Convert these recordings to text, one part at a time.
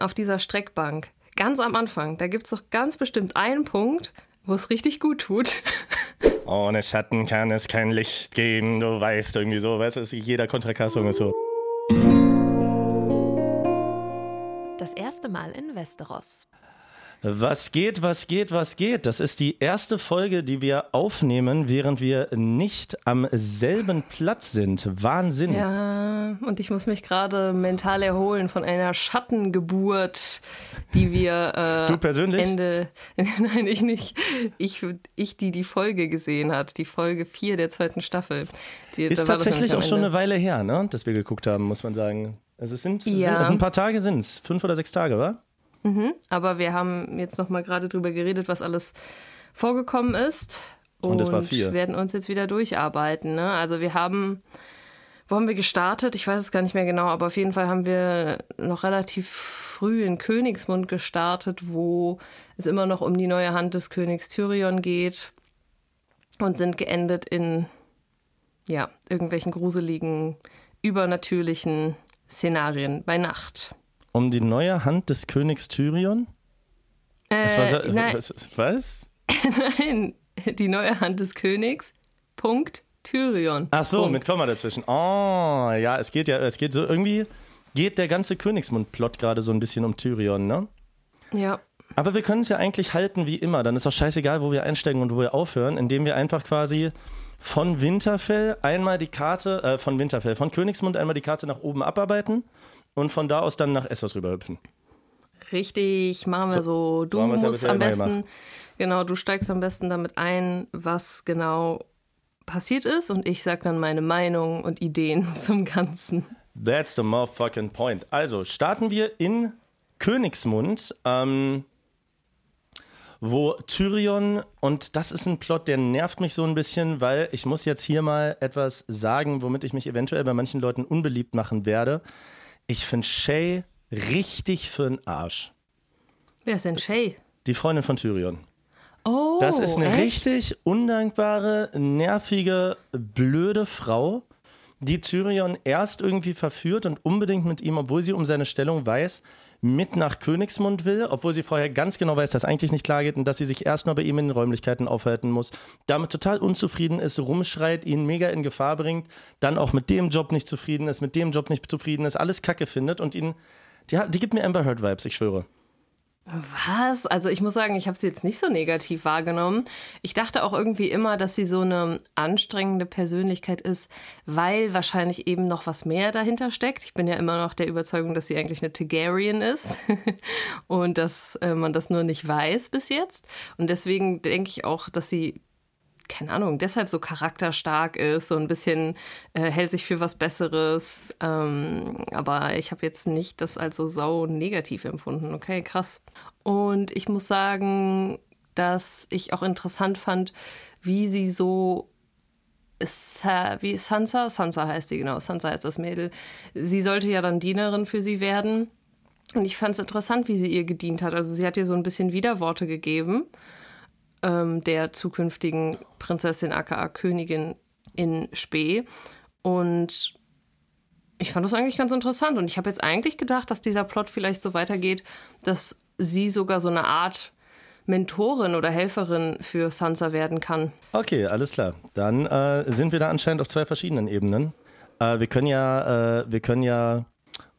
auf dieser Streckbank, ganz am Anfang, da gibt es doch ganz bestimmt einen Punkt, wo es richtig gut tut. Ohne Schatten kann es kein Licht geben, du weißt irgendwie so, weißt du, jeder Kontrakassung ist so. Das erste Mal in Westeros. Was geht, was geht, was geht? Das ist die erste Folge, die wir aufnehmen, während wir nicht am selben Platz sind. Wahnsinn. Ja, und ich muss mich gerade mental erholen von einer Schattengeburt, die wir. Äh, du persönlich? Ende. Nein, ich nicht. Ich, ich, die die Folge gesehen hat, die Folge 4 der zweiten Staffel. Die, ist tatsächlich auch schon eine Weile her, ne? dass wir geguckt haben, muss man sagen. Also es sind, ja. sind ein paar Tage sind es, fünf oder sechs Tage, wa? Mhm, aber wir haben jetzt noch mal gerade drüber geredet, was alles vorgekommen ist. Und, und es war vier. werden uns jetzt wieder durcharbeiten. Ne? Also wir haben, wo haben wir gestartet? Ich weiß es gar nicht mehr genau, aber auf jeden Fall haben wir noch relativ früh in Königsmund gestartet, wo es immer noch um die neue Hand des Königs Tyrion geht und sind geendet in ja, irgendwelchen gruseligen, übernatürlichen Szenarien bei Nacht. Um die neue Hand des Königs Tyrion? Äh, was, war, nein. was? was? nein, die neue Hand des Königs. Punkt Tyrion. Ach so, Punkt. mit Komma dazwischen. Oh, ja, es geht ja, es geht so irgendwie geht der ganze Königsmund-Plot gerade so ein bisschen um Tyrion, ne? Ja. Aber wir können es ja eigentlich halten wie immer. Dann ist auch scheißegal, wo wir einsteigen und wo wir aufhören, indem wir einfach quasi von Winterfell einmal die Karte, äh, von Winterfell, von Königsmund einmal die Karte nach oben abarbeiten und von da aus dann nach Essos rüberhüpfen. Richtig, machen wir so. Du so ja musst bisher am besten, gemacht. genau, du steigst am besten damit ein, was genau passiert ist und ich sag dann meine Meinung und Ideen zum Ganzen. That's the motherfucking point. Also starten wir in Königsmund, ähm, wo Tyrion, und das ist ein Plot, der nervt mich so ein bisschen, weil ich muss jetzt hier mal etwas sagen, womit ich mich eventuell bei manchen Leuten unbeliebt machen werde. Ich finde Shay richtig für den Arsch. Wer ist denn Shay? Die Freundin von Tyrion. Oh, Das ist eine echt? richtig undankbare, nervige, blöde Frau, die Tyrion erst irgendwie verführt und unbedingt mit ihm, obwohl sie um seine Stellung weiß, mit nach Königsmund will, obwohl sie vorher ganz genau weiß, dass eigentlich nicht klar geht und dass sie sich erstmal bei ihm in den Räumlichkeiten aufhalten muss, damit total unzufrieden ist, rumschreit, ihn mega in Gefahr bringt, dann auch mit dem Job nicht zufrieden ist, mit dem Job nicht zufrieden ist, alles Kacke findet und ihn, die, die gibt mir Amber Heard Vibes, ich schwöre. Was? Also ich muss sagen, ich habe sie jetzt nicht so negativ wahrgenommen. Ich dachte auch irgendwie immer, dass sie so eine anstrengende Persönlichkeit ist, weil wahrscheinlich eben noch was mehr dahinter steckt. Ich bin ja immer noch der Überzeugung, dass sie eigentlich eine Targaryen ist und dass äh, man das nur nicht weiß bis jetzt. Und deswegen denke ich auch, dass sie keine Ahnung, deshalb so charakterstark ist, so ein bisschen äh, hält sich für was Besseres. Ähm, aber ich habe jetzt nicht das als so sau negativ empfunden. Okay, krass. Und ich muss sagen, dass ich auch interessant fand, wie sie so wie Sansa? Sansa heißt sie, genau. Sansa heißt das Mädel. Sie sollte ja dann Dienerin für sie werden. Und ich fand es interessant, wie sie ihr gedient hat. Also sie hat ihr so ein bisschen Widerworte gegeben ähm, der zukünftigen Prinzessin aka Königin in Spee. Und ich fand das eigentlich ganz interessant. Und ich habe jetzt eigentlich gedacht, dass dieser Plot vielleicht so weitergeht, dass sie sogar so eine Art Mentorin oder Helferin für Sansa werden kann. Okay, alles klar. Dann äh, sind wir da anscheinend auf zwei verschiedenen Ebenen. Äh, wir können ja, äh, wir können ja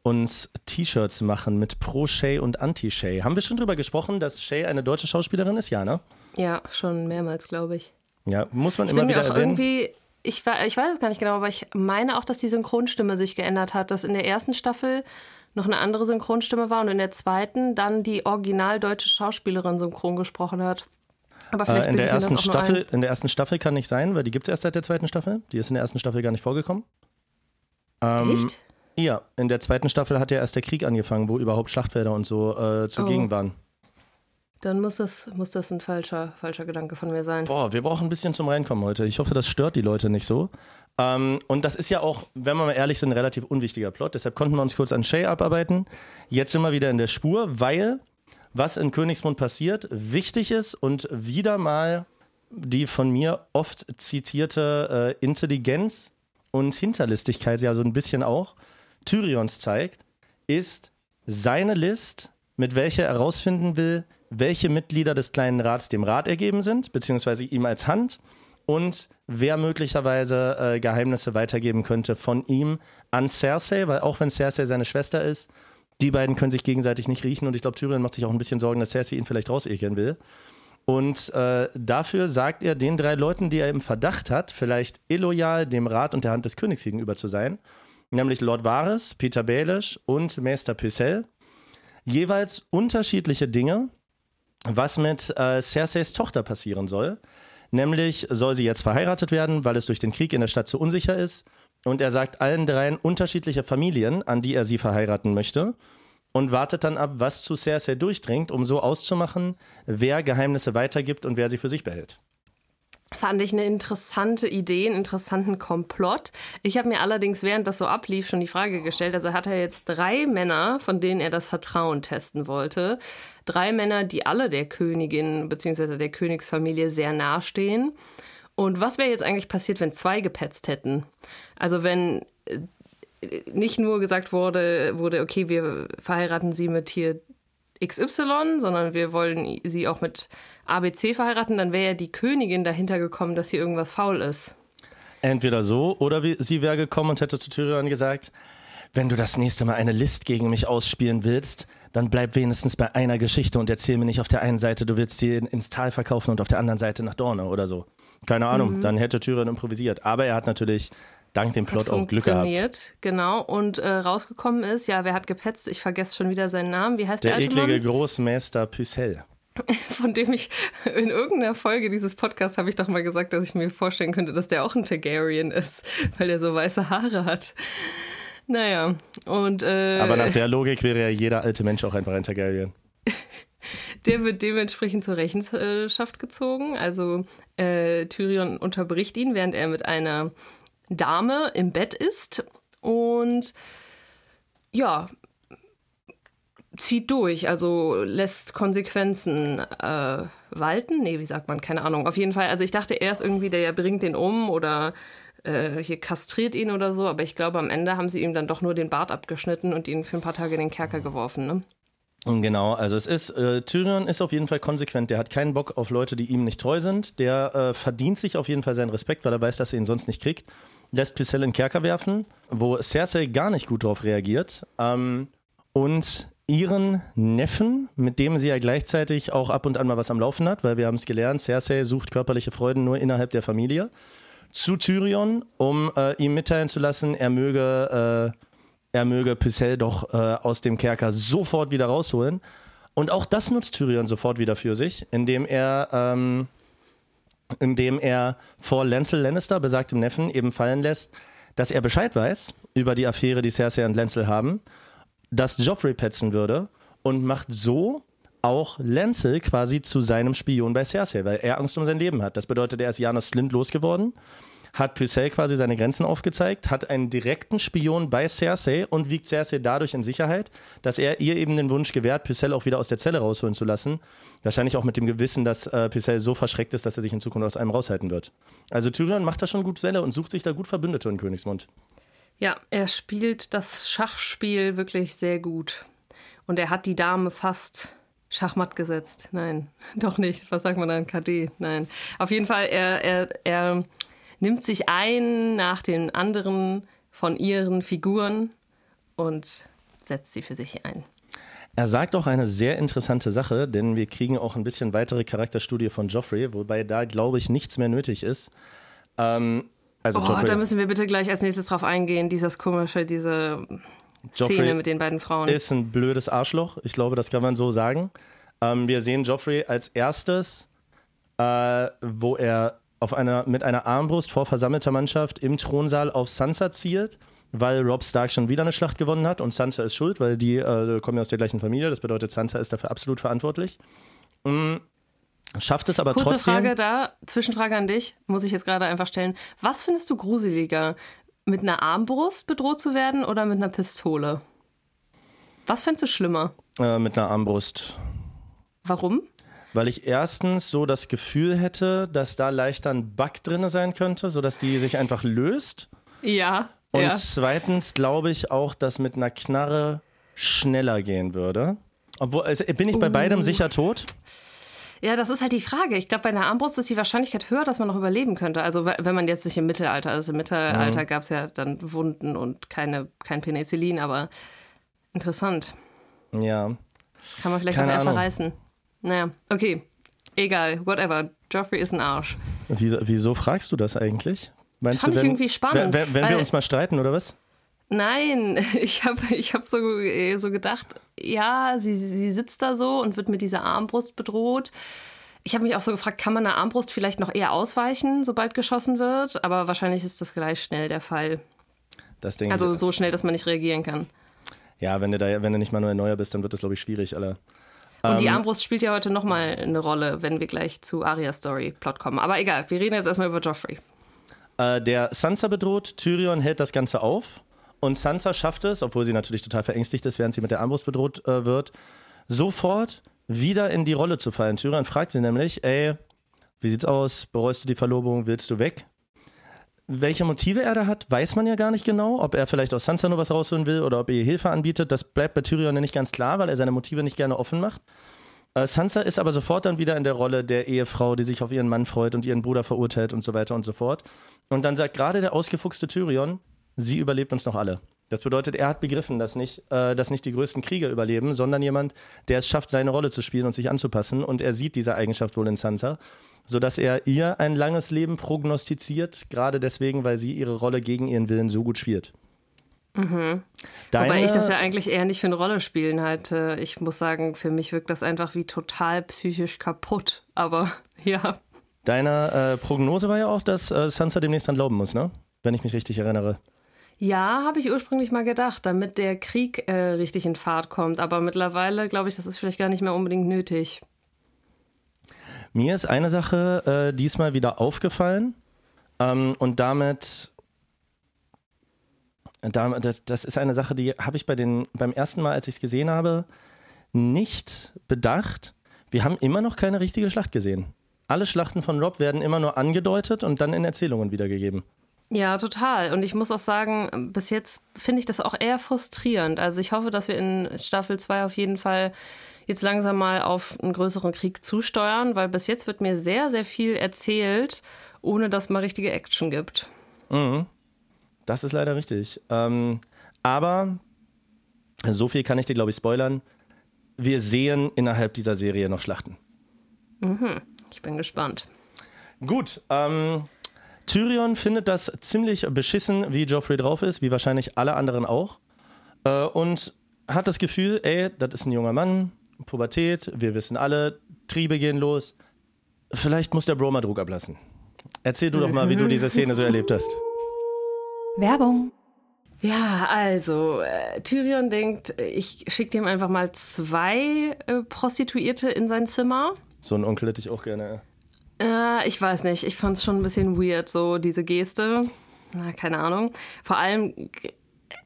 uns T-Shirts machen mit Pro Shay und Anti Shay. Haben wir schon drüber gesprochen, dass Shay eine deutsche Schauspielerin ist? Ja, ne? Ja, schon mehrmals, glaube ich. Ja, muss man Ich immer wieder auch erwähnen. irgendwie, ich, ich weiß es gar nicht genau, aber ich meine auch, dass die Synchronstimme sich geändert hat, dass in der ersten Staffel noch eine andere Synchronstimme war und in der zweiten dann die original deutsche Schauspielerin synchron gesprochen hat. Aber vielleicht Äh, in, der ersten Staffel, in der ersten Staffel kann nicht sein, weil die gibt es erst seit der zweiten Staffel. Die ist in der ersten Staffel gar nicht vorgekommen. Ähm, Echt? Ja, in der zweiten Staffel hat ja erst der Krieg angefangen, wo überhaupt Schlachtfelder und so äh, zugegen Oh. waren. Dann muss das, muss das ein falscher, falscher Gedanke von mir sein. Boah, wir brauchen ein bisschen zum Reinkommen heute. Ich hoffe, das stört die Leute nicht so. Ähm, und das ist ja auch, wenn wir mal ehrlich sind, ein relativ unwichtiger Plot. Deshalb konnten wir uns kurz an Shay abarbeiten. Jetzt sind wir wieder in der Spur, weil was in Königsmund passiert, wichtig ist und wieder mal die von mir oft zitierte äh, Intelligenz und Hinterlistigkeit, ja so ein bisschen auch, Tyrions zeigt, ist seine List, mit welcher er herausfinden will, welche Mitglieder des kleinen Rats dem Rat ergeben sind, beziehungsweise ihm als Hand und wer möglicherweise äh, Geheimnisse weitergeben könnte von ihm an Cersei, weil auch wenn Cersei seine Schwester ist, die beiden können sich gegenseitig nicht riechen und ich glaube, Tyrion macht sich auch ein bisschen Sorgen, dass Cersei ihn vielleicht rausekeln will. Und äh, dafür sagt er den drei Leuten, die er im Verdacht hat, vielleicht illoyal dem Rat und der Hand des Königs gegenüber zu sein, nämlich Lord Varys, Peter Baelish und Meister Pycelle, jeweils unterschiedliche Dinge, was mit äh, Cerseis Tochter passieren soll. Nämlich soll sie jetzt verheiratet werden, weil es durch den Krieg in der Stadt zu unsicher ist. Und er sagt allen dreien unterschiedliche Familien, an die er sie verheiraten möchte. Und wartet dann ab, was zu Cersei durchdringt, um so auszumachen, wer Geheimnisse weitergibt und wer sie für sich behält. Fand ich eine interessante Idee, einen interessanten Komplott. Ich habe mir allerdings, während das so ablief, schon die Frage gestellt, also hat er jetzt drei Männer, von denen er das Vertrauen testen wollte. Drei Männer, die alle der Königin bzw. der Königsfamilie sehr nahestehen. Und was wäre jetzt eigentlich passiert, wenn zwei gepetzt hätten? Also wenn äh, nicht nur gesagt wurde, wurde, okay, wir verheiraten sie mit hier XY, sondern wir wollen sie auch mit ABC verheiraten, dann wäre ja die Königin dahinter gekommen, dass hier irgendwas faul ist. Entweder so oder sie wäre gekommen und hätte zu Tyrion gesagt, wenn du das nächste Mal eine List gegen mich ausspielen willst, dann bleib wenigstens bei einer Geschichte und erzähl mir nicht auf der einen Seite, du willst sie ins Tal verkaufen und auf der anderen Seite nach Dorne oder so. Keine Ahnung, mhm. dann hätte Tyrion improvisiert. Aber er hat natürlich dank dem Plot auch Glück gehabt. Genau, und äh, rausgekommen ist, ja, wer hat gepetzt? Ich vergesse schon wieder seinen Namen. Wie heißt der, der eklige Mann? Großmeister Pycelle. Von dem ich in irgendeiner Folge dieses Podcasts habe ich doch mal gesagt, dass ich mir vorstellen könnte, dass der auch ein Targaryen ist, weil der so weiße Haare hat. Naja, und. Äh, Aber nach der Logik wäre ja jeder alte Mensch auch einfach ein Targaryen. Der wird dementsprechend zur Rechenschaft gezogen. Also äh, Tyrion unterbricht ihn, während er mit einer Dame im Bett ist und ja, zieht durch, also lässt Konsequenzen äh, walten. Nee, wie sagt man? Keine Ahnung. Auf jeden Fall, also ich dachte erst irgendwie, der bringt den um oder äh, hier kastriert ihn oder so, aber ich glaube, am Ende haben sie ihm dann doch nur den Bart abgeschnitten und ihn für ein paar Tage in den Kerker geworfen, ne? Genau, also es ist, äh, Tyrion ist auf jeden Fall konsequent. Der hat keinen Bock auf Leute, die ihm nicht treu sind. Der äh, verdient sich auf jeden Fall seinen Respekt, weil er weiß, dass er ihn sonst nicht kriegt lässt Pycelle in Kerker werfen, wo Cersei gar nicht gut darauf reagiert. Ähm, und ihren Neffen, mit dem sie ja gleichzeitig auch ab und an mal was am Laufen hat, weil wir haben es gelernt, Cersei sucht körperliche Freuden nur innerhalb der Familie, zu Tyrion, um äh, ihm mitteilen zu lassen, er möge, äh, er möge Pycelle doch äh, aus dem Kerker sofort wieder rausholen. Und auch das nutzt Tyrion sofort wieder für sich, indem er ähm, indem er vor Lancel Lannister, besagtem Neffen, eben fallen lässt, dass er Bescheid weiß über die Affäre, die Cersei und Lancel haben, dass Joffrey petzen würde und macht so auch Lancel quasi zu seinem Spion bei Cersei, weil er Angst um sein Leben hat. Das bedeutet, er ist Janos Slint losgeworden hat Pycelle quasi seine Grenzen aufgezeigt, hat einen direkten Spion bei Cersei und wiegt Cersei dadurch in Sicherheit, dass er ihr eben den Wunsch gewährt, Pycelle auch wieder aus der Zelle rausholen zu lassen. Wahrscheinlich auch mit dem Gewissen, dass äh, Pycelle so verschreckt ist, dass er sich in Zukunft aus einem raushalten wird. Also Tyrion macht da schon gut Selle und sucht sich da gut Verbündete in Königsmund. Ja, er spielt das Schachspiel wirklich sehr gut. Und er hat die Dame fast Schachmatt gesetzt. Nein, doch nicht. Was sagt man dann? KD? Nein. Auf jeden Fall, er, er, er nimmt sich ein nach den anderen von ihren Figuren und setzt sie für sich ein. Er sagt auch eine sehr interessante Sache, denn wir kriegen auch ein bisschen weitere Charakterstudie von Joffrey, wobei da, glaube ich, nichts mehr nötig ist. Ähm, also oh, Joffrey, da müssen wir bitte gleich als nächstes drauf eingehen, dieses komische, diese Joffrey Szene mit den beiden Frauen. Ist ein blödes Arschloch, ich glaube, das kann man so sagen. Ähm, wir sehen Joffrey als erstes, äh, wo er auf einer, mit einer Armbrust vor versammelter Mannschaft im Thronsaal auf Sansa zielt, weil Rob Stark schon wieder eine Schlacht gewonnen hat und Sansa ist schuld, weil die äh, kommen ja aus der gleichen Familie. Das bedeutet, Sansa ist dafür absolut verantwortlich. Mhm. Schafft es aber Kurze trotzdem. Frage da, Zwischenfrage an dich, muss ich jetzt gerade einfach stellen. Was findest du gruseliger, mit einer Armbrust bedroht zu werden oder mit einer Pistole? Was fändest du schlimmer? Äh, mit einer Armbrust. Warum? Weil ich erstens so das Gefühl hätte, dass da leichter ein Bug drin sein könnte, sodass die sich einfach löst. Ja. Und ja. zweitens glaube ich auch, dass mit einer Knarre schneller gehen würde. Obwohl, also bin ich bei uh. beidem sicher tot? Ja, das ist halt die Frage. Ich glaube, bei einer Armbrust ist die Wahrscheinlichkeit höher, dass man noch überleben könnte. Also wenn man jetzt nicht im Mittelalter ist. Im Mittelalter mhm. gab es ja dann Wunden und keine, kein Penicillin, aber interessant. Ja. Kann man vielleicht keine auch eher verreißen. Naja, okay. Egal, whatever. Joffrey ist ein Arsch. Wieso, wieso fragst du das eigentlich? Meinst Fand du, wenn, ich irgendwie spannend. Wenn, wenn wir uns mal streiten, oder was? Nein, ich habe ich hab so, äh, so gedacht, ja, sie, sie sitzt da so und wird mit dieser Armbrust bedroht. Ich habe mich auch so gefragt, kann man eine Armbrust vielleicht noch eher ausweichen, sobald geschossen wird? Aber wahrscheinlich ist das gleich schnell der Fall. Das Ding also so schnell, dass man nicht reagieren kann. Ja, wenn du, da, wenn du nicht Manuel Neuer bist, dann wird das, glaube ich, schwierig, Alter. Und die ähm, Armbrust spielt ja heute nochmal eine Rolle, wenn wir gleich zu Arias Story Plot kommen. Aber egal, wir reden jetzt erstmal über Joffrey. Äh, der Sansa bedroht, Tyrion hält das Ganze auf und Sansa schafft es, obwohl sie natürlich total verängstigt ist, während sie mit der Armbrust bedroht äh, wird, sofort wieder in die Rolle zu fallen. Tyrion fragt sie nämlich, ey, wie sieht's aus? Bereust du die Verlobung? Willst du weg? Welche Motive er da hat, weiß man ja gar nicht genau. Ob er vielleicht aus Sansa nur was rausholen will oder ob er ihr Hilfe anbietet, das bleibt bei Tyrion ja nicht ganz klar, weil er seine Motive nicht gerne offen macht. Äh, Sansa ist aber sofort dann wieder in der Rolle der Ehefrau, die sich auf ihren Mann freut und ihren Bruder verurteilt und so weiter und so fort. Und dann sagt gerade der ausgefuchste Tyrion, sie überlebt uns noch alle. Das bedeutet, er hat begriffen, dass nicht, äh, dass nicht die größten Krieger überleben, sondern jemand, der es schafft, seine Rolle zu spielen und sich anzupassen. Und er sieht diese Eigenschaft wohl in Sansa, sodass er ihr ein langes Leben prognostiziert, gerade deswegen, weil sie ihre Rolle gegen ihren Willen so gut spielt. Mhm. Deine, Wobei ich das ja eigentlich eher nicht für eine Rolle spielen halte. Ich muss sagen, für mich wirkt das einfach wie total psychisch kaputt. Aber ja. Deine äh, Prognose war ja auch, dass äh, Sansa demnächst dann glauben muss, ne? Wenn ich mich richtig erinnere. Ja, habe ich ursprünglich mal gedacht, damit der Krieg äh, richtig in Fahrt kommt. Aber mittlerweile glaube ich, das ist vielleicht gar nicht mehr unbedingt nötig. Mir ist eine Sache äh, diesmal wieder aufgefallen ähm, und damit, damit, das ist eine Sache, die habe ich bei den, beim ersten Mal, als ich es gesehen habe, nicht bedacht. Wir haben immer noch keine richtige Schlacht gesehen. Alle Schlachten von Rob werden immer nur angedeutet und dann in Erzählungen wiedergegeben. Ja, total. Und ich muss auch sagen, bis jetzt finde ich das auch eher frustrierend. Also ich hoffe, dass wir in Staffel 2 auf jeden Fall jetzt langsam mal auf einen größeren Krieg zusteuern, weil bis jetzt wird mir sehr, sehr viel erzählt, ohne dass mal richtige Action gibt. Mhm. Das ist leider richtig. Ähm, aber so viel kann ich dir, glaube ich, spoilern. Wir sehen innerhalb dieser Serie noch Schlachten. Mhm. Ich bin gespannt. Gut, ähm, Tyrion findet das ziemlich beschissen, wie Joffrey drauf ist, wie wahrscheinlich alle anderen auch. Äh, und hat das Gefühl, ey, das ist ein junger Mann, Pubertät, wir wissen alle, Triebe gehen los. Vielleicht muss der Bro mal Druck ablassen. Erzähl du doch mal, wie du diese Szene so erlebt hast. Werbung. Ja, also äh, Tyrion denkt, ich schicke ihm einfach mal zwei äh, Prostituierte in sein Zimmer. So einen Onkel hätte ich auch gerne. Äh, ich weiß nicht. Ich fand es schon ein bisschen weird, so diese Geste. Na, keine Ahnung. Vor allem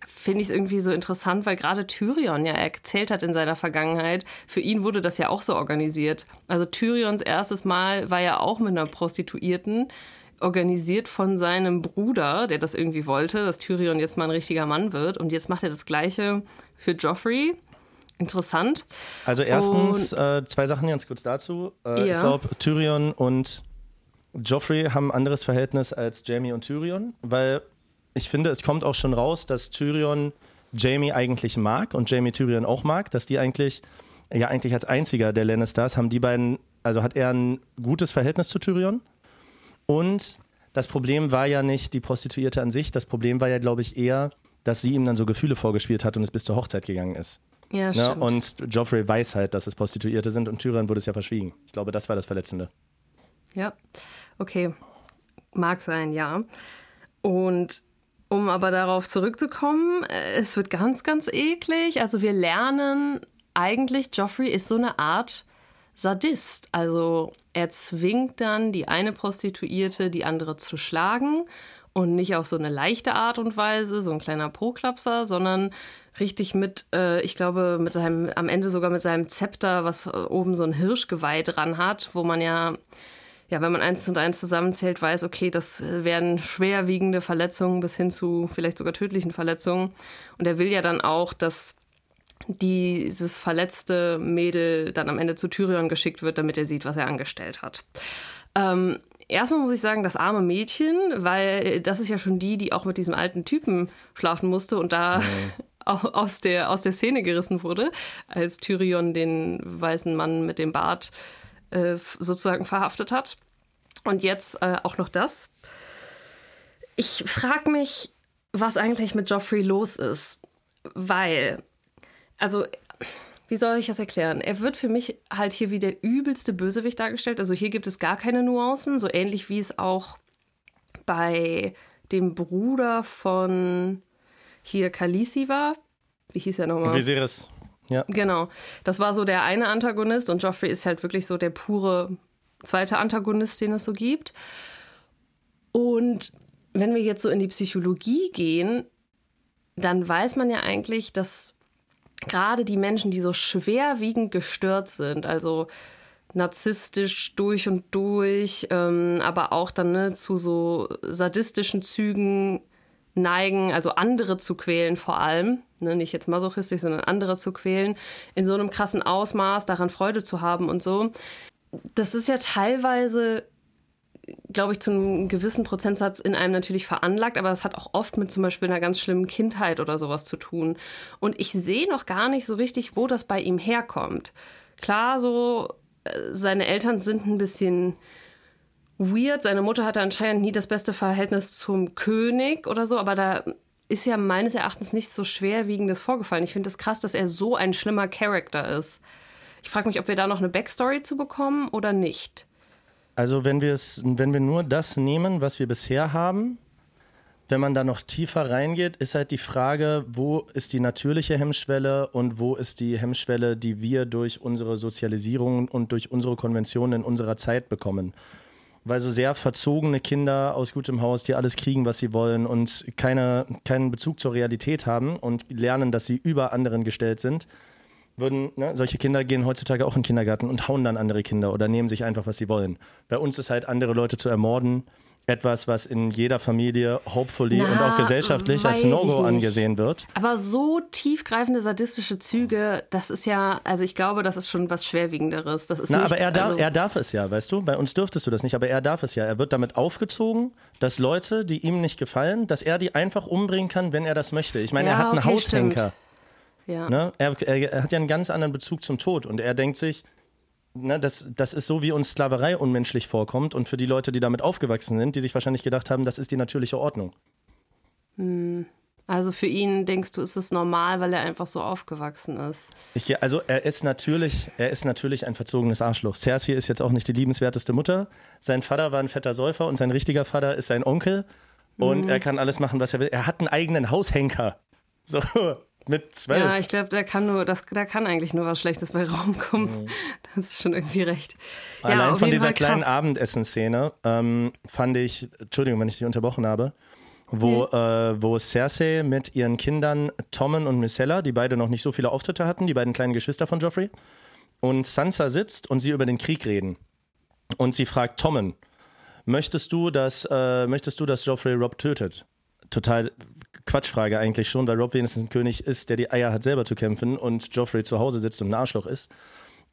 finde ich es irgendwie so interessant, weil gerade Tyrion ja erzählt hat in seiner Vergangenheit, für ihn wurde das ja auch so organisiert. Also Tyrions erstes Mal war ja auch mit einer Prostituierten, organisiert von seinem Bruder, der das irgendwie wollte, dass Tyrion jetzt mal ein richtiger Mann wird. Und jetzt macht er das Gleiche für Joffrey. Interessant. Also erstens äh, zwei Sachen ganz kurz dazu. Äh, ja. Ich glaube, Tyrion und Joffrey haben ein anderes Verhältnis als Jamie und Tyrion, weil ich finde, es kommt auch schon raus, dass Tyrion Jamie eigentlich mag und Jamie Tyrion auch mag, dass die eigentlich, ja eigentlich als einziger der Lannisters haben die beiden, also hat er ein gutes Verhältnis zu Tyrion und das Problem war ja nicht die Prostituierte an sich, das Problem war ja, glaube ich, eher, dass sie ihm dann so Gefühle vorgespielt hat und es bis zur Hochzeit gegangen ist. Ja, ne? Und Joffrey weiß halt, dass es Prostituierte sind und Tyrion wurde es ja verschwiegen. Ich glaube, das war das Verletzende. Ja, okay. Mag sein, ja. Und um aber darauf zurückzukommen, äh, es wird ganz, ganz eklig. Also wir lernen eigentlich, Joffrey ist so eine Art Sadist. Also er zwingt dann die eine Prostituierte, die andere zu schlagen. Und nicht auf so eine leichte Art und Weise, so ein kleiner Proklapser, sondern richtig mit, äh, ich glaube, mit seinem, am Ende sogar mit seinem Zepter, was äh, oben so ein Hirschgeweih dran hat, wo man ja, ja, wenn man eins und eins zusammenzählt, weiß, okay, das werden schwerwiegende Verletzungen bis hin zu vielleicht sogar tödlichen Verletzungen. Und er will ja dann auch, dass dieses verletzte Mädel dann am Ende zu Tyrion geschickt wird, damit er sieht, was er angestellt hat. Ähm, erstmal muss ich sagen, das arme Mädchen, weil das ist ja schon die, die auch mit diesem alten Typen schlafen musste und da aus, der, aus der Szene gerissen wurde, als Tyrion den weißen Mann mit dem Bart äh, sozusagen verhaftet hat. Und jetzt äh, auch noch das. Ich frage mich, was eigentlich mit Joffrey los ist. Weil, also, wie soll ich das erklären? Er wird für mich halt hier wie der übelste Bösewicht dargestellt. Also hier gibt es gar keine Nuancen, so ähnlich wie es auch bei dem Bruder von hier Khaleesi war. Wie hieß er nochmal? Viserys. Ja. Genau. Das war so der eine Antagonist und Joffrey ist halt wirklich so der pure zweite Antagonist, den es so gibt. Und wenn wir jetzt so in die Psychologie gehen, dann weiß man ja eigentlich, dass gerade die Menschen, die so schwerwiegend gestört sind, also narzisstisch durch und durch, ähm, aber auch dann ne, zu so sadistischen Zügen neigen, also andere zu quälen vor allem, ne, nicht jetzt masochistisch, sondern andere zu quälen, in so einem krassen Ausmaß, daran Freude zu haben und so. Das ist ja teilweise glaube ich, zu einem gewissen Prozentsatz in einem natürlich veranlagt, aber das hat auch oft mit zum Beispiel einer ganz schlimmen Kindheit oder sowas zu tun. Und ich sehe noch gar nicht so richtig, wo das bei ihm herkommt. Klar, so, äh, seine Eltern sind ein bisschen weird. Seine Mutter hatte anscheinend nie das beste Verhältnis zum König oder so, aber da ist ja meines Erachtens nichts so schwerwiegendes vorgefallen. Ich finde es das krass, dass er so ein schlimmer Charakter ist. Ich frage mich, ob wir da noch eine Backstory zu bekommen oder nicht. Also wenn wenn wir nur das nehmen, was wir bisher haben, wenn man da noch tiefer reingeht, ist halt die Frage, wo ist die natürliche Hemmschwelle und wo ist die Hemmschwelle, die wir durch unsere Sozialisierung und durch unsere Konventionen in unserer Zeit bekommen. Weil so sehr verzogene Kinder aus gutem Haus, die alles kriegen, was sie wollen und keine, keinen Bezug zur Realität haben und lernen, dass sie über anderen gestellt sind, würden, ne, solche Kinder gehen heutzutage auch in den Kindergarten und hauen dann andere Kinder oder nehmen sich einfach, was sie wollen. Bei uns ist halt andere Leute zu ermorden etwas, was in jeder Familie hopefully Na, und auch gesellschaftlich als No-Go angesehen wird. Aber so tiefgreifende sadistische Züge, das ist ja, also ich glaube, das ist schon was Schwerwiegenderes. Das ist Na, nichts, aber er darf, also er darf es ja, weißt du? Bei uns dürftest du das nicht, aber er darf es ja. Er wird damit aufgezogen, dass Leute, die ihm nicht gefallen, dass er die einfach umbringen kann, wenn er das möchte. Ich meine, ja, er hat einen okay, Haushenker. Stimmt. Ja. Ne? Er, er, er, hat ja einen ganz anderen Bezug zum Tod und er denkt sich, ne, das, das ist so, wie uns Sklaverei unmenschlich vorkommt und für die Leute, die damit aufgewachsen sind, die sich wahrscheinlich gedacht haben, das ist die natürliche Ordnung. Hm. Also für ihn denkst du, ist es normal, weil er einfach so aufgewachsen ist. Ich, also er ist natürlich, er ist natürlich ein verzogenes Arschloch. Cersei ist jetzt auch nicht die liebenswerteste Mutter. Sein Vater war ein fetter Säufer und sein richtiger Vater ist sein Onkel. Und mhm. er kann alles machen, was er will. Er hat einen eigenen Haushenker. So, mit zwölf. Ja, ich glaube, da kann nur, das, da kann eigentlich nur was Schlechtes bei rumkommen. Mhm. Das ist schon irgendwie recht. Allein ja, von dieser kleinen Abendessenszene ähm, fand ich, Entschuldigung, wenn ich dich unterbrochen habe, wo, okay. äh, wo Cersei mit ihren Kindern Tommen und Myrcella, die beide noch nicht so viele Auftritte hatten, die beiden kleinen Geschwister von Joffrey, und Sansa sitzt und sie über den Krieg reden. Und sie fragt Tommen, möchtest du, dass, äh, möchtest du, dass Joffrey Rob tötet? Total Quatschfrage eigentlich schon, weil Rob wenigstens ein König ist, der die Eier hat, selber zu kämpfen und Joffrey zu Hause sitzt und ein Arschloch ist.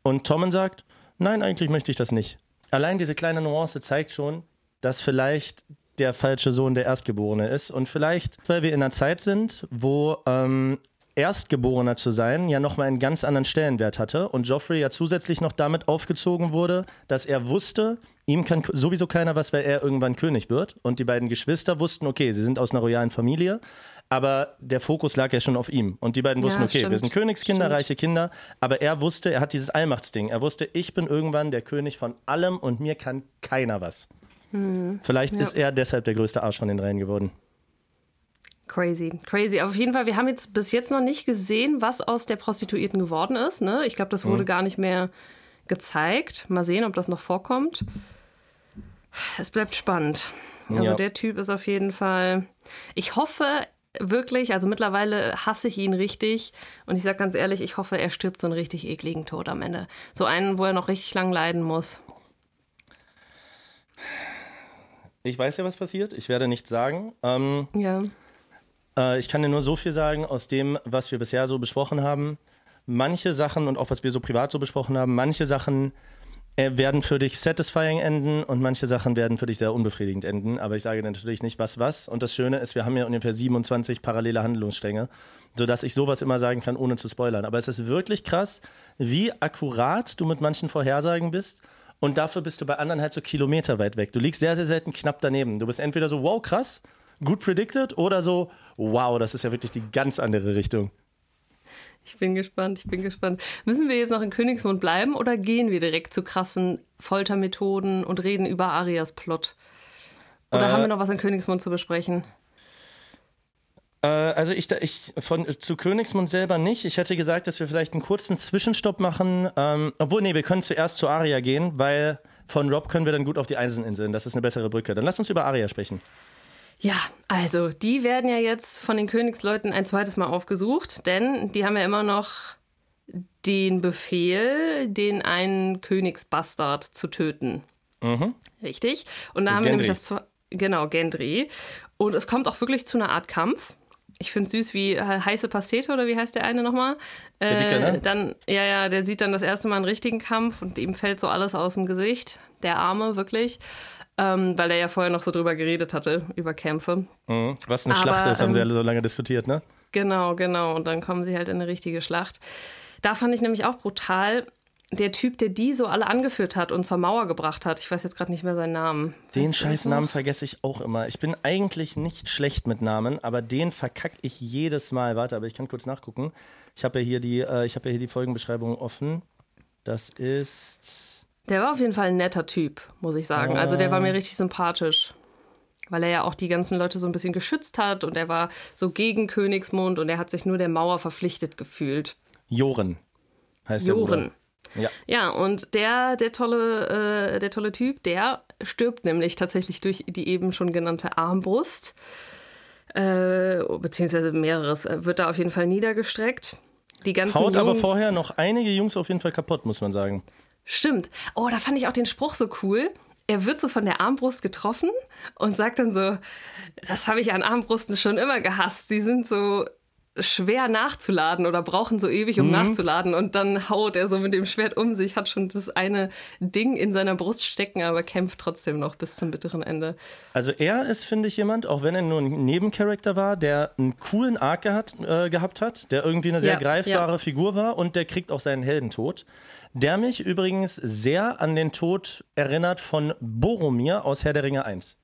Und Tommen sagt, nein, eigentlich möchte ich das nicht. Allein diese kleine Nuance zeigt schon, dass vielleicht der falsche Sohn der Erstgeborene ist und vielleicht, weil wir in einer Zeit sind, wo ähm, Erstgeborener zu sein ja nochmal einen ganz anderen Stellenwert hatte und Joffrey ja zusätzlich noch damit aufgezogen wurde, dass er wusste, ihm kann sowieso keiner was, weil er irgendwann König wird. Und die beiden Geschwister wussten, okay, sie sind aus einer royalen Familie, aber der Fokus lag ja schon auf ihm. Und die beiden wussten, okay, stimmt. wir sind Königskinder, stimmt. reiche Kinder, aber er wusste, er hat dieses Allmachtsding. Er wusste, ich bin irgendwann der König von allem und mir kann keiner was. Hm. Vielleicht ja. ist er deshalb der größte Arsch von den dreien geworden. Crazy, crazy. Auf jeden Fall, wir haben jetzt bis jetzt noch nicht gesehen, was aus der Prostituierten geworden ist. Ne? Ich glaube, das wurde mhm. gar nicht mehr gezeigt. Mal sehen, ob das noch vorkommt. Es bleibt spannend. Also ja. der Typ ist auf jeden Fall. Ich hoffe wirklich, also mittlerweile hasse ich ihn richtig. Und ich sage ganz ehrlich, ich hoffe, er stirbt so einen richtig ekligen Tod am Ende. So einen, wo er noch richtig lang leiden muss. Ich weiß ja, was passiert. Ich werde nichts sagen. Ähm, ja. Äh, ich kann dir nur so viel sagen, aus dem, was wir bisher so besprochen haben. manche Sachen und auch was wir so privat so besprochen haben, manche Sachen äh, werden für dich satisfying enden und manche Sachen werden für dich sehr unbefriedigend enden. Aber ich sage natürlich nicht, was was. Und das Schöne ist, wir haben ja ungefähr 27 parallele Handlungsstränge, sodass ich sowas immer sagen kann, ohne zu spoilern. Aber es ist wirklich krass, wie akkurat du mit manchen Vorhersagen bist. Und dafür bist du bei anderen halt so kilometerweit weg. Du liegst sehr, sehr selten knapp daneben. Du bist entweder so, wow, krass, gut predicted, oder so, wow, das ist ja wirklich die ganz andere Richtung. Ich bin gespannt, ich bin gespannt. Müssen wir jetzt noch in Königsmund bleiben oder gehen wir direkt zu krassen Foltermethoden und reden über Arias Plot? Oder äh, haben wir noch was in Königsmund zu besprechen? Äh, also ich, ich von zu Königsmund selber nicht. Ich hätte gesagt, dass wir vielleicht einen kurzen Zwischenstopp machen. Ähm, obwohl, nee, wir können zuerst zu Aria gehen, weil von Rob können wir dann gut auf die Eiseninseln. Das ist eine bessere Brücke. Dann lass uns über Aria sprechen. Ja, also die werden ja jetzt von den Königsleuten ein zweites Mal aufgesucht, denn die haben ja immer noch den Befehl, den einen Königsbastard zu töten. Mhm. Richtig. Und da haben Gendry. wir nämlich das genau Gendry. Und es kommt auch wirklich zu einer Art Kampf. Ich finde süß, wie heiße Pastete oder wie heißt der eine nochmal? Der Dicke, ne? Äh, dann, ja, ja, der sieht dann das erste Mal einen richtigen Kampf und ihm fällt so alles aus dem Gesicht. Der Arme, wirklich ähm, weil er ja vorher noch so drüber geredet hatte, über Kämpfe. Mhm. Was eine Aber, Schlacht ist, haben sie ähm, alle so lange diskutiert, ne? Genau, genau. Und dann kommen sie halt in eine richtige Schlacht. Da fand ich nämlich auch brutal, der Typ, der die so alle angeführt hat und zur Mauer gebracht hat. Ich weiß jetzt gerade nicht mehr seinen Namen. Den scheiß Namen vergesse ich auch immer. Ich bin eigentlich nicht schlecht mit Namen, aber den verkacke ich jedes Mal. Warte, aber ich kann kurz nachgucken. Ich habe ja hier die, äh, ich habe ja hier die Folgenbeschreibung offen. Das ist der war auf jeden Fall ein netter Typ, muss ich sagen. Also der war mir richtig sympathisch. Weil er ja auch die ganzen Leute so ein bisschen geschützt hat und er war so gegen Königsmund und er hat sich nur der Mauer verpflichtet gefühlt. Joren heißt Joren. Der ja. ja, und der, der, tolle, äh, der tolle Typ, der stirbt nämlich tatsächlich durch die eben schon genannte Armbrust. Äh, beziehungsweise mehreres, wird da auf jeden Fall niedergestreckt. Die ganzen Haut Jungen, aber vorher noch einige Jungs auf jeden Fall kaputt, muss man sagen. Stimmt. Oh, da fand ich auch den Spruch so cool. Er wird so von der Armbrust getroffen und sagt dann so, das habe ich an Armbrusten schon immer gehasst. Die sind so schwer nachzuladen oder brauchen so ewig, um mhm. nachzuladen. Und dann haut er so mit dem Schwert um sich, hat schon das eine Ding in seiner Brust stecken, aber kämpft trotzdem noch bis zum bitteren Ende. Also er ist, finde ich, jemand, auch wenn er nur ein Nebencharakter war, der einen coolen Arc gehabt, äh, gehabt hat, der irgendwie eine sehr ja, greifbare ja. Figur war und der kriegt auch seinen Heldentod. Der mich übrigens sehr an den Tod erinnert von Boromir aus Herr der Ringe 1.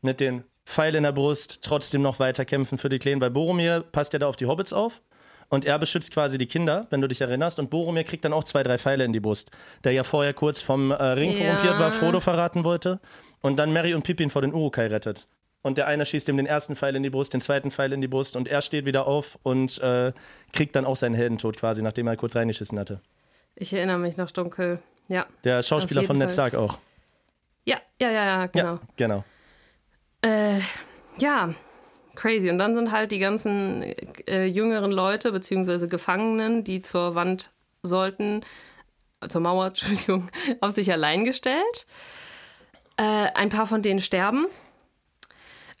Mit den Pfeil in der Brust, trotzdem noch weiter kämpfen für die Kleinen, weil Boromir passt ja da auf die Hobbits auf. Und er beschützt quasi die Kinder, wenn du dich erinnerst. Und Boromir kriegt dann auch zwei, drei Pfeile in die Brust. Der ja vorher kurz vom äh, Ring ja. korrumpiert war, Frodo verraten wollte. Und dann Mary und Pippin vor den Urukai rettet. Und der eine schießt ihm den ersten Pfeil in die Brust, den zweiten Pfeil in die Brust. Und er steht wieder auf und äh, kriegt dann auch seinen Heldentod quasi, nachdem er kurz reingeschissen hatte. Ich erinnere mich noch dunkel. Ja. Der Schauspieler von Ned Stark auch. Ja, ja, ja, ja, genau. Ja, genau. Äh, ja, crazy. Und dann sind halt die ganzen äh, jüngeren Leute, beziehungsweise Gefangenen, die zur Wand sollten, zur Mauer, Entschuldigung, auf sich allein gestellt. Äh, ein paar von denen sterben.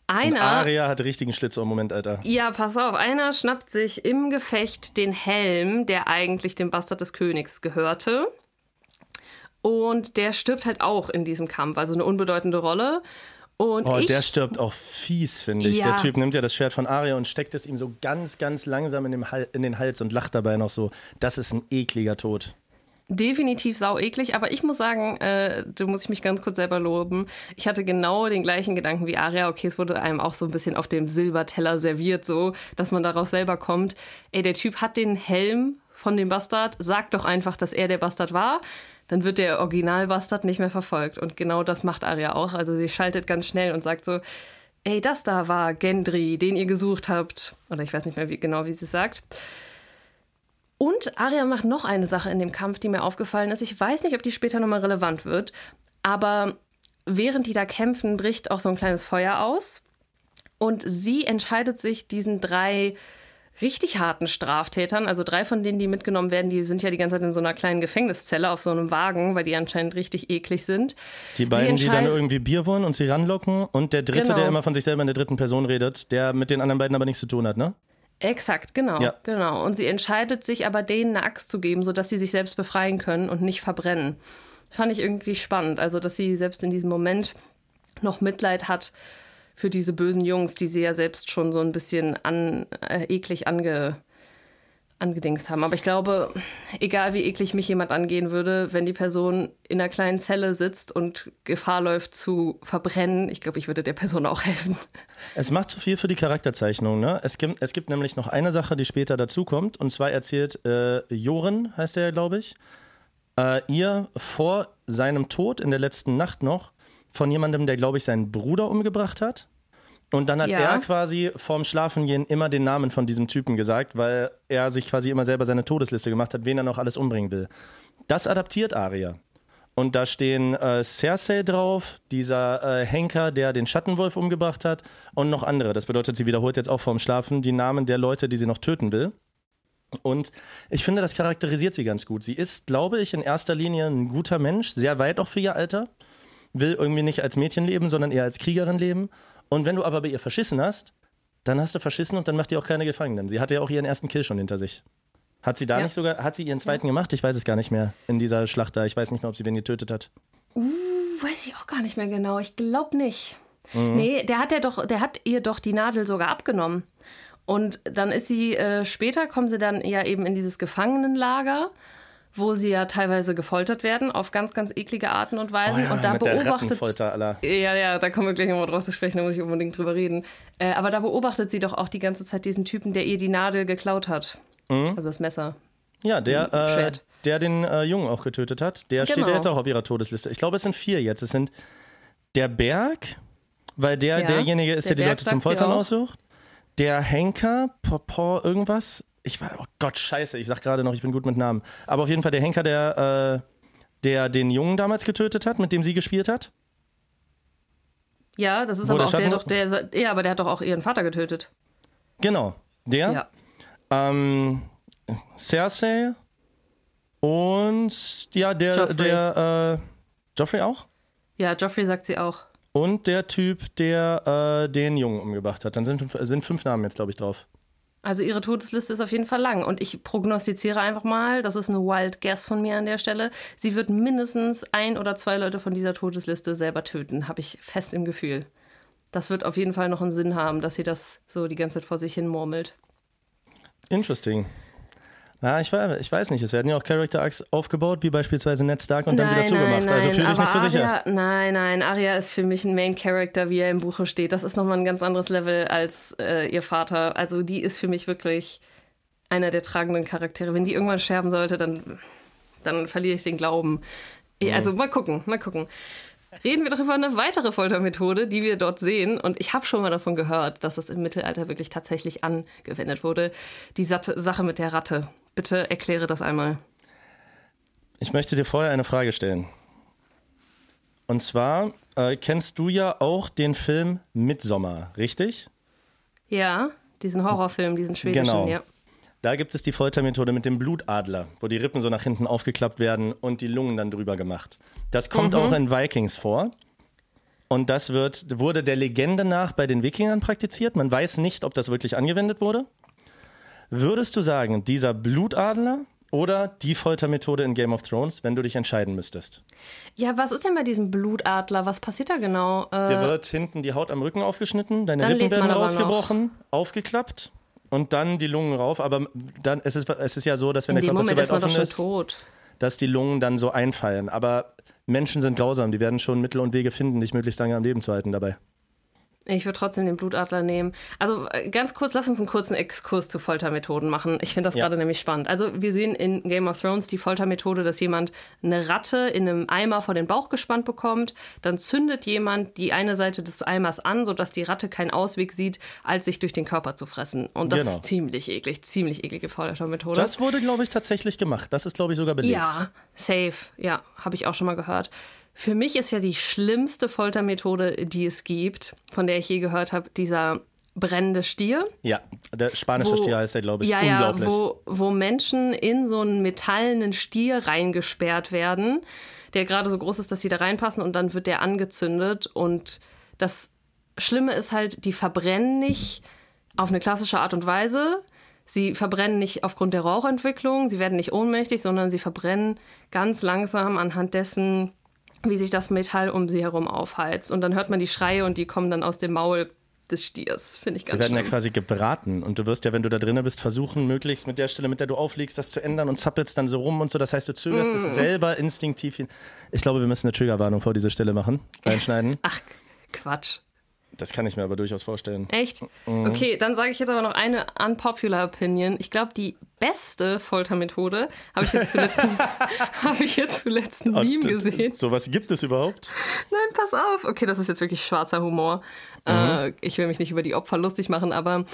Einer. Und Aria hat richtigen Schlitz im Moment, Alter. Ja, pass auf. Einer schnappt sich im Gefecht den Helm, der eigentlich dem Bastard des Königs gehörte. Und der stirbt halt auch in diesem Kampf, also eine unbedeutende Rolle. Und oh, ich, der stirbt auch fies, finde ich. Ja. Der Typ nimmt ja das Schwert von Arya und steckt es ihm so ganz, ganz langsam in, in den Hals und lacht dabei noch so. Das ist ein ekliger Tod definitiv sau eklig, aber ich muss sagen, äh, da muss ich mich ganz kurz selber loben. Ich hatte genau den gleichen Gedanken wie Aria. Okay, es wurde einem auch so ein bisschen auf dem Silberteller serviert, so, dass man darauf selber kommt. Ey, der Typ hat den Helm von dem Bastard, sagt doch einfach, dass er der Bastard war dann wird der Originalbastard nicht mehr verfolgt. Und genau das macht Arya auch. Also sie schaltet ganz schnell und sagt so, ey, das da war Gendry, den ihr gesucht habt. Oder ich weiß nicht mehr wie, genau, wie sie es sagt. Und Arya macht noch eine Sache in dem Kampf, die mir aufgefallen ist. Ich weiß nicht, ob die später nochmal relevant wird, aber während die da kämpfen, bricht auch so ein kleines Feuer aus. Und sie entscheidet sich, diesen drei richtig harten Straftätern, also drei von denen, die mitgenommen werden, die sind ja die ganze Zeit in so einer kleinen Gefängniszelle auf so einem Wagen, weil die anscheinend richtig eklig sind. Die beiden, die dann irgendwie Bier wollen und sie ranlocken und der dritte, genau. der immer von sich selber in der dritten Person redet, der mit den anderen beiden aber nichts zu tun hat, ne? Exakt, genau, Ja. genau. Und sie entscheidet sich aber, denen eine Axt zu geben, sodass sie sich selbst befreien können und nicht verbrennen. Fand ich irgendwie spannend. Also, dass sie selbst in diesem Moment noch Mitleid hat für diese bösen Jungs, die sie ja selbst schon so ein bisschen an, äh, eklig ange, angedingst haben. Aber ich glaube, egal wie eklig mich jemand angehen würde, wenn die Person in einer kleinen Zelle sitzt und Gefahr läuft zu verbrennen, ich glaube, ich würde der Person auch helfen. Es macht zu viel für die Charakterzeichnung. Ne? Es, gibt, es gibt nämlich noch eine Sache, die später dazukommt. Und zwar erzählt äh, Joren, heißt er, glaube ich, äh, ihr vor seinem Tod in der letzten Nacht noch von jemandem, der, glaube ich, seinen Bruder umgebracht hat. Und dann hat Ja. er quasi vorm Schlafengehen immer den Namen von diesem Typen gesagt, weil er sich quasi immer selber seine Todesliste gemacht hat, wen er noch alles umbringen will. Das adaptiert Aria. Und da stehen äh, Cersei drauf, dieser äh, Henker, der den Schattenwolf umgebracht hat, und noch andere. Das bedeutet, sie wiederholt jetzt auch vorm Schlafen die Namen der Leute, die sie noch töten will. Und ich finde, das charakterisiert sie ganz gut. Sie ist, glaube ich, in erster Linie ein guter Mensch, sehr weit auch für ihr Alter. Will irgendwie nicht als Mädchen leben, sondern eher als Kriegerin leben. Und wenn du aber bei ihr verschissen hast, dann hast du verschissen und dann macht ihr auch keine Gefangenen. Sie hatte ja auch ihren ersten Kill schon hinter sich. Hat sie da Ja. nicht sogar, hat sie ihren zweiten gemacht? Ich weiß es gar nicht mehr in dieser Schlacht da. Ich weiß nicht mehr, ob sie wen getötet hat. Weiß ich auch gar nicht mehr genau. Ich glaube nicht. Mhm. Nee, der hat ja doch, der hat ihr doch die Nadel sogar abgenommen. Und dann ist sie, äh, später kommen sie dann ja eben in dieses Gefangenenlager, wo sie ja teilweise gefoltert werden auf ganz, ganz eklige Arten und Weisen. und da Oh mit der beobachtet. Rattenfolter aller. Ja, ja, da kommen wir gleich nochmal drauf zu sprechen, da muss ich unbedingt drüber reden. Äh, aber da beobachtet sie doch auch die ganze Zeit diesen Typen, der ihr die Nadel geklaut hat. Mhm. Also das Messer. Ja, der, äh, der den äh, Jungen auch getötet hat. Der steht ja Genau. jetzt auch auf ihrer Todesliste. Ich glaube, es sind vier jetzt. Es sind der Berg, weil der Ja, derjenige ist, der, der die Leute zum Foltern aussucht. Der Henker, Papa, irgendwas. Ich war, oh Gott, scheiße, ich sag gerade noch, ich bin gut mit Namen. Aber auf jeden Fall der Henker, der, äh, der den Jungen damals getötet hat, mit dem sie gespielt hat. Ja, das ist Wo aber der auch der, doch, der, ja, aber der hat doch auch ihren Vater getötet. Genau, der. Ja. Ähm, Cersei und ja, der, Joffrey. der, äh, Joffrey auch? Ja, Joffrey sagt sie auch. Und der Typ, der äh, den Jungen umgebracht hat. Dann sind, sind fünf Namen jetzt, glaube ich, drauf. Also ihre Todesliste ist auf jeden Fall lang. Und ich prognostiziere einfach mal, das ist eine Wild Guess von mir an der Stelle, sie wird mindestens ein oder zwei Leute von dieser Todesliste selber töten, habe ich fest im Gefühl. Das wird auf jeden Fall noch einen Sinn haben, dass sie das so die ganze Zeit vor sich hin murmelt. Interesting. Na, ich, weiß- ich weiß nicht. Es werden ja auch Character Arcs aufgebaut, wie beispielsweise Ned Stark und dann wieder zugemacht. also fühle dich nicht so sicher. Nein, nein, Arya ist für mich ein Main Character, wie er im Buche steht. Das ist nochmal ein ganz anderes Level als äh, ihr Vater. Also die ist für mich wirklich einer der tragenden Charaktere. Wenn die irgendwann sterben sollte, dann, dann verliere ich den Glauben. Eh, Also mal gucken, mal gucken. Reden wir doch über eine weitere Foltermethode, die wir dort sehen. Und ich habe schon mal davon gehört, dass das im Mittelalter wirklich tatsächlich angewendet wurde. Die Sache mit der Ratte. Bitte erkläre das einmal. Ich möchte dir vorher eine Frage stellen. Und zwar äh, kennst du ja auch den Film Midsommar, richtig? Ja, diesen Horrorfilm, diesen schwedischen, Genau. ja. Da gibt es die Foltermethode mit dem Blutadler, wo die Rippen so nach hinten aufgeklappt werden und die Lungen dann drüber gemacht. Das kommt auch in Vikings vor. Und das wird, wurde der Legende nach bei den Wikingern praktiziert. Man weiß nicht, ob das wirklich angewendet wurde. Würdest du sagen, dieser Blutadler oder die Foltermethode in Game of Thrones, wenn du dich entscheiden müsstest? Ja, was ist denn bei diesem Blutadler? Was passiert da genau? Äh, Dir wird hinten die Haut am Rücken aufgeschnitten, deine Rippen werden rausgebrochen, aufgeklappt und dann die Lungen rauf. Aber dann es ist es ist ja so, dass wenn in der Körper zu weit ist offen ist, tot. dass die Lungen dann so einfallen. Aber Menschen sind grausam, die werden schon Mittel und Wege finden, dich möglichst lange am Leben zu halten dabei. Ich würde trotzdem den Blutadler nehmen. Also äh, ganz kurz, lass uns einen kurzen Exkurs zu Foltermethoden machen. Ich finde das Ja. gerade nämlich spannend. Also wir sehen in Game of Thrones die Foltermethode, dass jemand eine Ratte in einem Eimer vor den Bauch gespannt bekommt. Dann zündet jemand die eine Seite des Eimers an, sodass die Ratte keinen Ausweg sieht, als sich durch den Körper zu fressen. Und das Genau. ist ziemlich eklig, ziemlich eklige Foltermethode. Das wurde, glaube ich, tatsächlich gemacht. Das ist, glaube ich, sogar belegt. Ja, safe. Ja, habe ich auch schon mal gehört. Für mich ist ja die schlimmste Foltermethode, die es gibt, von der ich je gehört habe, dieser brennende Stier. Ja, der spanische Wo- Stier heißt der, glaube ich. Ja, Unglaublich. ja, wo, wo Menschen in so einen metallenen Stier reingesperrt werden, der gerade so groß ist, dass sie da reinpassen und dann wird der angezündet. Und das Schlimme ist halt, die verbrennen nicht auf eine klassische Art und Weise, sie verbrennen nicht aufgrund der Rauchentwicklung, sie werden nicht ohnmächtig, sondern sie verbrennen ganz langsam anhand dessen, wie sich das Metall um sie herum aufheizt. Und dann hört man die Schreie und die kommen dann aus dem Maul des Stiers. Finde ich ganz Sie werden schlimm. ja quasi gebraten und du wirst ja, wenn du da drinnen bist, versuchen, möglichst mit der Stelle, mit der du aufliegst, das zu ändern und zappelst dann so rum und so. Das heißt, du zögerst Mm. es selber instinktiv hin. Ich glaube, wir müssen eine Triggerwarnung vor diese Stelle machen, reinschneiden. Ach, Quatsch. Das kann ich mir aber durchaus vorstellen. Echt? Mhm. Okay, dann sage ich jetzt aber noch eine unpopular Opinion. Ich glaube, die beste Foltermethode habe ich jetzt zuletzt, habe ich jetzt zuletzt ein Meme gesehen. Sowas gibt es überhaupt? Nein, pass auf. Okay, das ist jetzt wirklich schwarzer Humor. Mhm. Äh, ich will mich nicht über die Opfer lustig machen, aber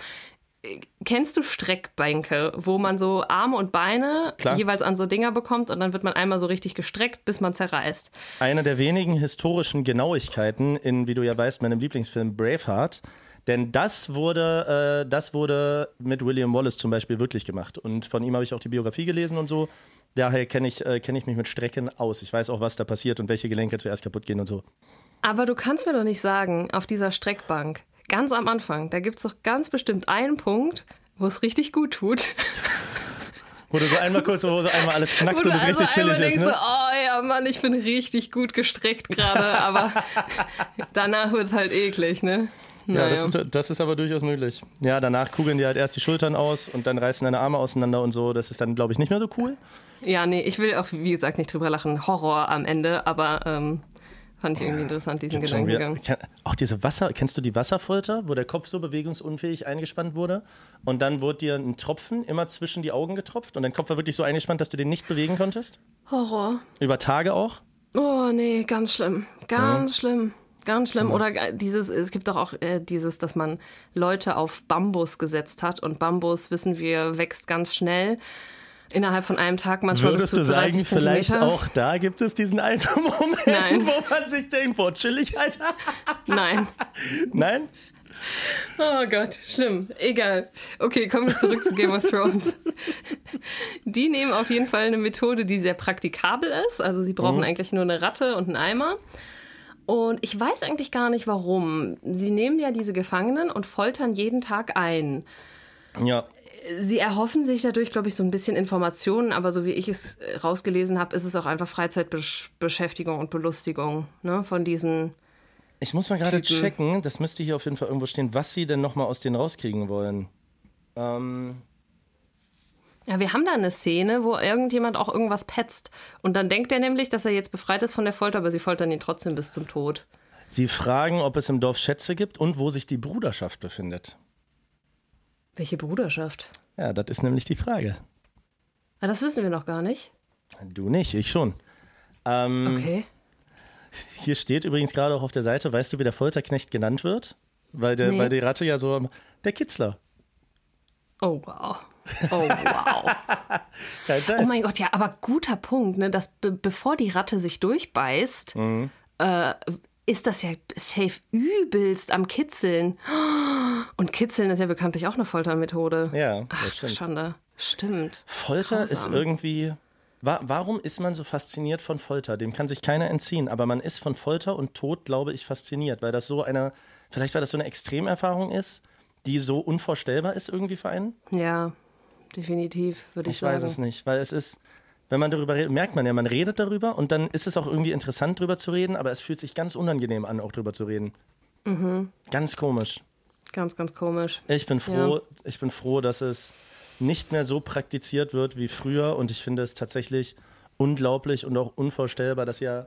kennst du Streckbänke, wo man so Arme und Beine Klar. jeweils an so Dinger bekommt und dann wird man einmal so richtig gestreckt, bis man zerreißt? Eine der wenigen historischen Genauigkeiten in, wie du ja weißt, meinem Lieblingsfilm Braveheart. Denn das wurde, äh, das wurde mit William Wallace zum Beispiel wirklich gemacht. Und von ihm habe ich auch die Biografie gelesen und so. Daher kenne ich, äh, kenn ich mich mit Strecken aus. Ich weiß auch, was da passiert und welche Gelenke zuerst kaputt gehen und so. Aber du kannst mir doch nicht sagen, auf dieser Streckbank, ganz am Anfang, da gibt es doch ganz bestimmt einen Punkt, wo es richtig gut tut. Wo du so einmal kurz, wo so einmal alles knackt und es also richtig chillig ist. Ne? so, oh ja, Mann, ich bin richtig gut gestreckt gerade, aber danach wird es halt eklig, ne? Ja, Naja. das ist, das ist aber durchaus möglich. Ja, danach kugeln die halt erst die Schultern aus und dann reißen deine Arme auseinander und so. Das ist dann, glaube ich, nicht mehr so cool. ja, nee, ich will auch, wie gesagt, nicht drüber lachen. Horror am Ende, aber ähm, fand ich irgendwie interessant, diesen Gedankengang. Ken- Auch diese Wasser, kennst du die Wasserfolter, wo der Kopf so bewegungsunfähig eingespannt wurde und dann wurde dir ein Tropfen immer zwischen die Augen getropft und dein Kopf war wirklich so eingespannt, dass du den nicht bewegen konntest? Horror. Über Tage auch? Oh nee, ganz schlimm. Ganz schlimm. Ganz schlimm. Oder äh, dieses, es gibt doch auch äh, dieses, dass man Leute auf Bambus gesetzt hat und Bambus, wissen wir, wächst ganz schnell. Innerhalb von einem Tag manchmal Würdest bis du zu 30 sagen, vielleicht auch da gibt es diesen einen Moment, Nein. wo man sich denkt, boah, chillig, Alter. Nein. Nein? Oh Gott, schlimm. Egal. Okay, kommen wir zurück zu Game of Thrones. Die nehmen auf jeden Fall eine Methode, die sehr praktikabel ist. Also sie brauchen eigentlich nur eine Ratte und einen Eimer. Und ich weiß eigentlich gar nicht warum. Sie nehmen ja diese Gefangenen und foltern jeden Tag ein. Ja. Sie erhoffen sich dadurch, glaube ich, so ein bisschen Informationen, aber so wie ich es äh, rausgelesen habe, ist es auch einfach Freizeitbeschäftigung und Belustigung ne, von diesen. Ich muss mal gerade checken, das müsste hier auf jeden Fall irgendwo stehen, was sie denn nochmal aus denen rauskriegen wollen. Ähm, Ja, wir haben da eine Szene, wo irgendjemand auch irgendwas petzt. Und dann denkt er nämlich, dass er jetzt befreit ist von der Folter, aber sie foltern ihn trotzdem bis zum Tod. sie fragen, ob es im Dorf Schätze gibt und wo sich die Bruderschaft befindet. Welche Bruderschaft? Ja, das ist nämlich die Frage. Ah, das wissen wir noch gar nicht. Du nicht, ich schon. Ähm, Okay. Hier steht übrigens gerade auch auf der Seite, weißt du, wie der Folterknecht genannt wird? Weil, der, Nee. weil die Ratte ja so, der Kitzler. Oh, wow. Oh, wow. Kein Scheiß. Oh mein Gott, ja, aber guter Punkt, ne? Dass be bevor die Ratte sich durchbeißt, Mhm. äh, ist das ja safe übelst am Kitzeln. Und Kitzeln ist ja bekanntlich auch eine Foltermethode. Ja, Ach, stimmt. Schande. Stimmt. Folter ist Grausam. irgendwie. Wa warum ist man so fasziniert von Folter? Dem kann sich keiner entziehen. Aber man ist von Folter und Tod, glaube ich, fasziniert, weil das so eine, vielleicht weil das so eine Extremerfahrung ist, die so unvorstellbar ist irgendwie für einen. Ja, definitiv, würde ich, Ich sagen. weiß es nicht, weil es ist, wenn man darüber redet, merkt man ja, man redet darüber und dann ist es auch irgendwie interessant, darüber zu reden, aber es fühlt sich ganz unangenehm an, auch darüber zu reden. Mhm. Ganz komisch. Ganz, ganz komisch. Ich bin froh, ich bin froh, dass es nicht mehr so praktiziert wird wie früher und ich finde es tatsächlich unglaublich und auch unvorstellbar, dass ja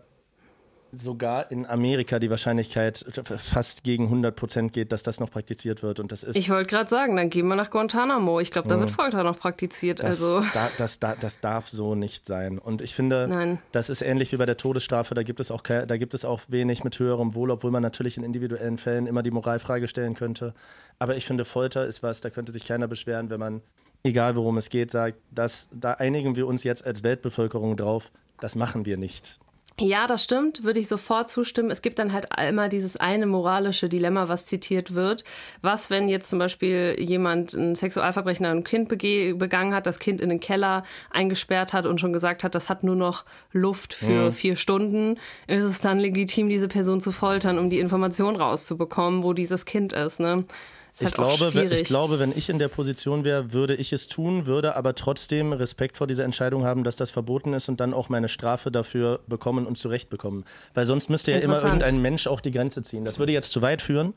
sogar in Amerika die Wahrscheinlichkeit fast gegen 100 Prozent geht, dass das noch praktiziert wird und das ist Ich wollte gerade sagen, dann gehen wir nach Guantanamo. Ich glaube, da wird Folter noch praktiziert. das, also, da, das, da, das darf so nicht sein. Und ich finde, Nein. das ist ähnlich wie bei der Todesstrafe. Da gibt es auch, da gibt es auch wenig mit höherem Wohl, obwohl man natürlich in individuellen Fällen immer die Moralfrage stellen könnte. Aber ich finde, Folter ist was, da könnte sich keiner beschweren, wenn man, egal worum es geht, sagt, das, da einigen wir uns jetzt als Weltbevölkerung drauf, das machen wir nicht. Ja, das stimmt, würde ich sofort zustimmen. Es gibt dann halt immer dieses eine moralische Dilemma, was zitiert wird. Was, wenn jetzt zum Beispiel jemand ein Sexualverbrechen an einem Kind begangen hat, das Kind in den Keller eingesperrt hat und schon gesagt hat, das hat nur noch Luft für vier Stunden, ist es dann legitim, diese Person zu foltern, um die Information rauszubekommen, wo dieses Kind ist, ne? Ist Ich halt glaube, wenn- ich glaube, wenn ich in der Position wäre, würde ich es tun, würde aber trotzdem Respekt vor dieser Entscheidung haben, dass das verboten ist und dann auch meine Strafe dafür bekommen und zurechtbekommen. Weil sonst müsste ja immer irgendein Mensch auch die Grenze ziehen. Das würde jetzt zu weit führen,